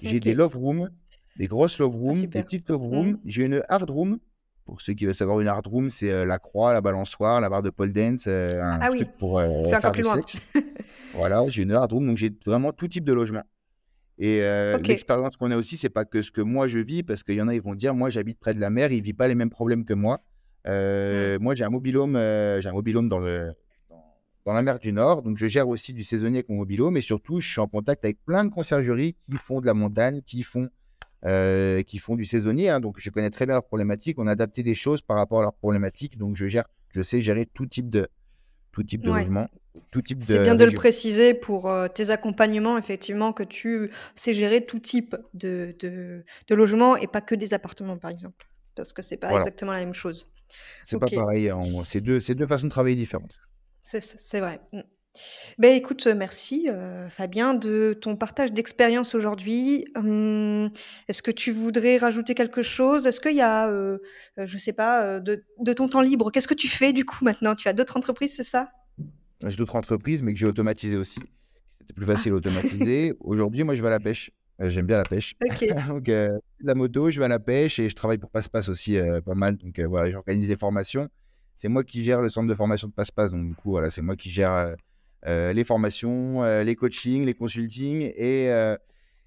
j'ai des love rooms, des grosses love rooms, ah, des petites love rooms, mmh. j'ai une hard room. Pour ceux qui veulent savoir, une hard room, c'est euh, la croix, la balançoire, la barre de pole dance, euh, un ah truc pour euh, faire du sexe. voilà, j'ai une hard room, donc j'ai vraiment tout type de logement. Et l'expérience qu'on a aussi, c'est pas que ce que moi je vis, parce qu'il y en a, ils vont dire, moi j'habite près de la mer, ils vivent pas les mêmes problèmes que moi. Mmh. Moi, j'ai un mobilhome, j'ai un mobilhome dans le, dans la mer du Nord. Donc, je gère aussi du saisonnier avec mon mobilo, mais surtout, je suis en contact avec plein de conciergeries qui font de la montagne, qui font, euh, qui font du saisonnier. Hein. Donc, je connais très bien leurs problématiques. On a adapté des choses par rapport à leurs problématiques. Donc, je gère, je sais gérer tout type de, tout type de logement, tout type C'est bien de le préciser pour euh, tes accompagnements, effectivement, que tu sais gérer tout type de, de, de logement et pas que des appartements, par exemple. Parce que c'est pas exactement la même chose. C'est pas pareil. C'est deux, deux façons de travailler différentes. C'est vrai. Mmh. Ben, écoute, merci, Fabien, de ton partage d'expérience aujourd'hui. Hum, est-ce que tu voudrais rajouter quelque chose? Est-ce qu'il y a, je sais pas, de ton temps libre, qu'est-ce que tu fais du coup maintenant? Tu as d'autres entreprises, c'est ça? J'ai d'autres entreprises, mais que j'ai automatisées aussi. C'était plus facile à automatiser. Aujourd'hui, moi, je vais à la pêche. j'aime bien la pêche. OK. Donc, la moto, je vais à la pêche et je travaille pour Passe-Passe aussi, pas mal. Donc, voilà, j'organise les formations c'est moi qui gère le centre de formation de Passe-Passe. Donc, du coup, voilà, c'est moi qui gère euh, euh, les formations, euh, les coachings, les consultings et,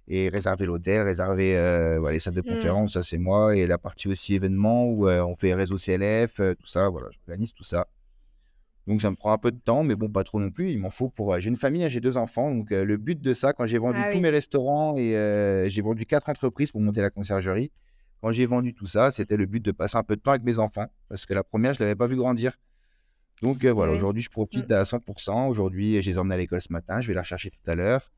et réserver l'hôtel, réserver voilà, les salles de mmh. conférence. Ça, c'est moi. Et la partie aussi événements où on fait réseau CLF, tout ça. Voilà, j'organise tout ça. Donc, ça me prend un peu de temps, mais bon, pas trop non plus. Il m'en faut pour. J'ai une famille, hein, j'ai deux enfants. Donc, le but de ça, quand j'ai vendu ah tous mes restaurants et j'ai vendu quatre entreprises pour monter la conciergerie, quand j'ai vendu tout ça, c'était le but de passer un peu de temps avec mes enfants, parce que la première, je ne l'avais pas vu grandir. Donc euh, voilà, aujourd'hui, je profite à 100%. Aujourd'hui, je les emmène à l'école ce matin, je vais la rechercher tout à l'heure.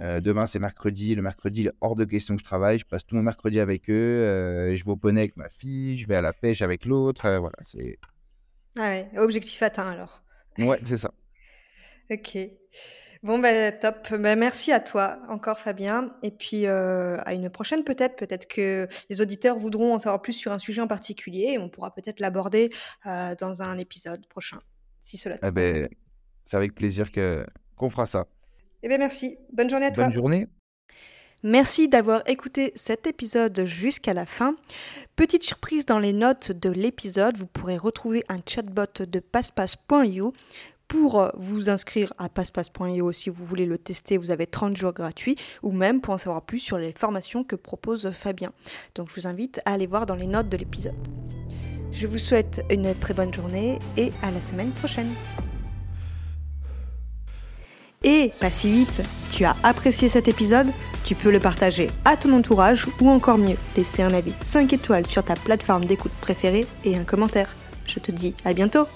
Euh, demain, c'est mercredi. Le mercredi, il est hors de question que je travaille. Je passe tout mon mercredi avec eux. Euh, je vais au poney avec ma fille. Je vais à la pêche avec l'autre. voilà, c'est. Ah ouais, objectif atteint alors. Ouais, c'est ça. ok. Bon, ben top. Ben, merci à toi encore, Fabien. Et puis, euh, à une prochaine peut-être. Peut-être que les auditeurs voudront en savoir plus sur un sujet en particulier et on pourra peut-être l'aborder euh, dans un épisode prochain, si cela te eh ben, c'est avec plaisir que qu'on fera ça. Eh bien, merci. Bonne journée à toi. Bonne journée. Merci d'avoir écouté cet épisode jusqu'à la fin. Petite surprise dans les notes de l'épisode, vous pourrez retrouver un chatbot de passepasse.io pour euh, vous inscrire à passepasse.io si vous voulez le tester, vous avez 30 jours gratuits ou même pour en savoir plus sur les formations que propose Fabien. Donc je vous invite à aller voir dans les notes de l'épisode. Je vous souhaite une très bonne journée et à la semaine prochaine. Et pas si vite, tu as apprécié cet épisode Tu peux le partager à ton entourage ou encore mieux, laisser un avis 5 étoiles sur ta plateforme d'écoute préférée et un commentaire. Je te dis à bientôt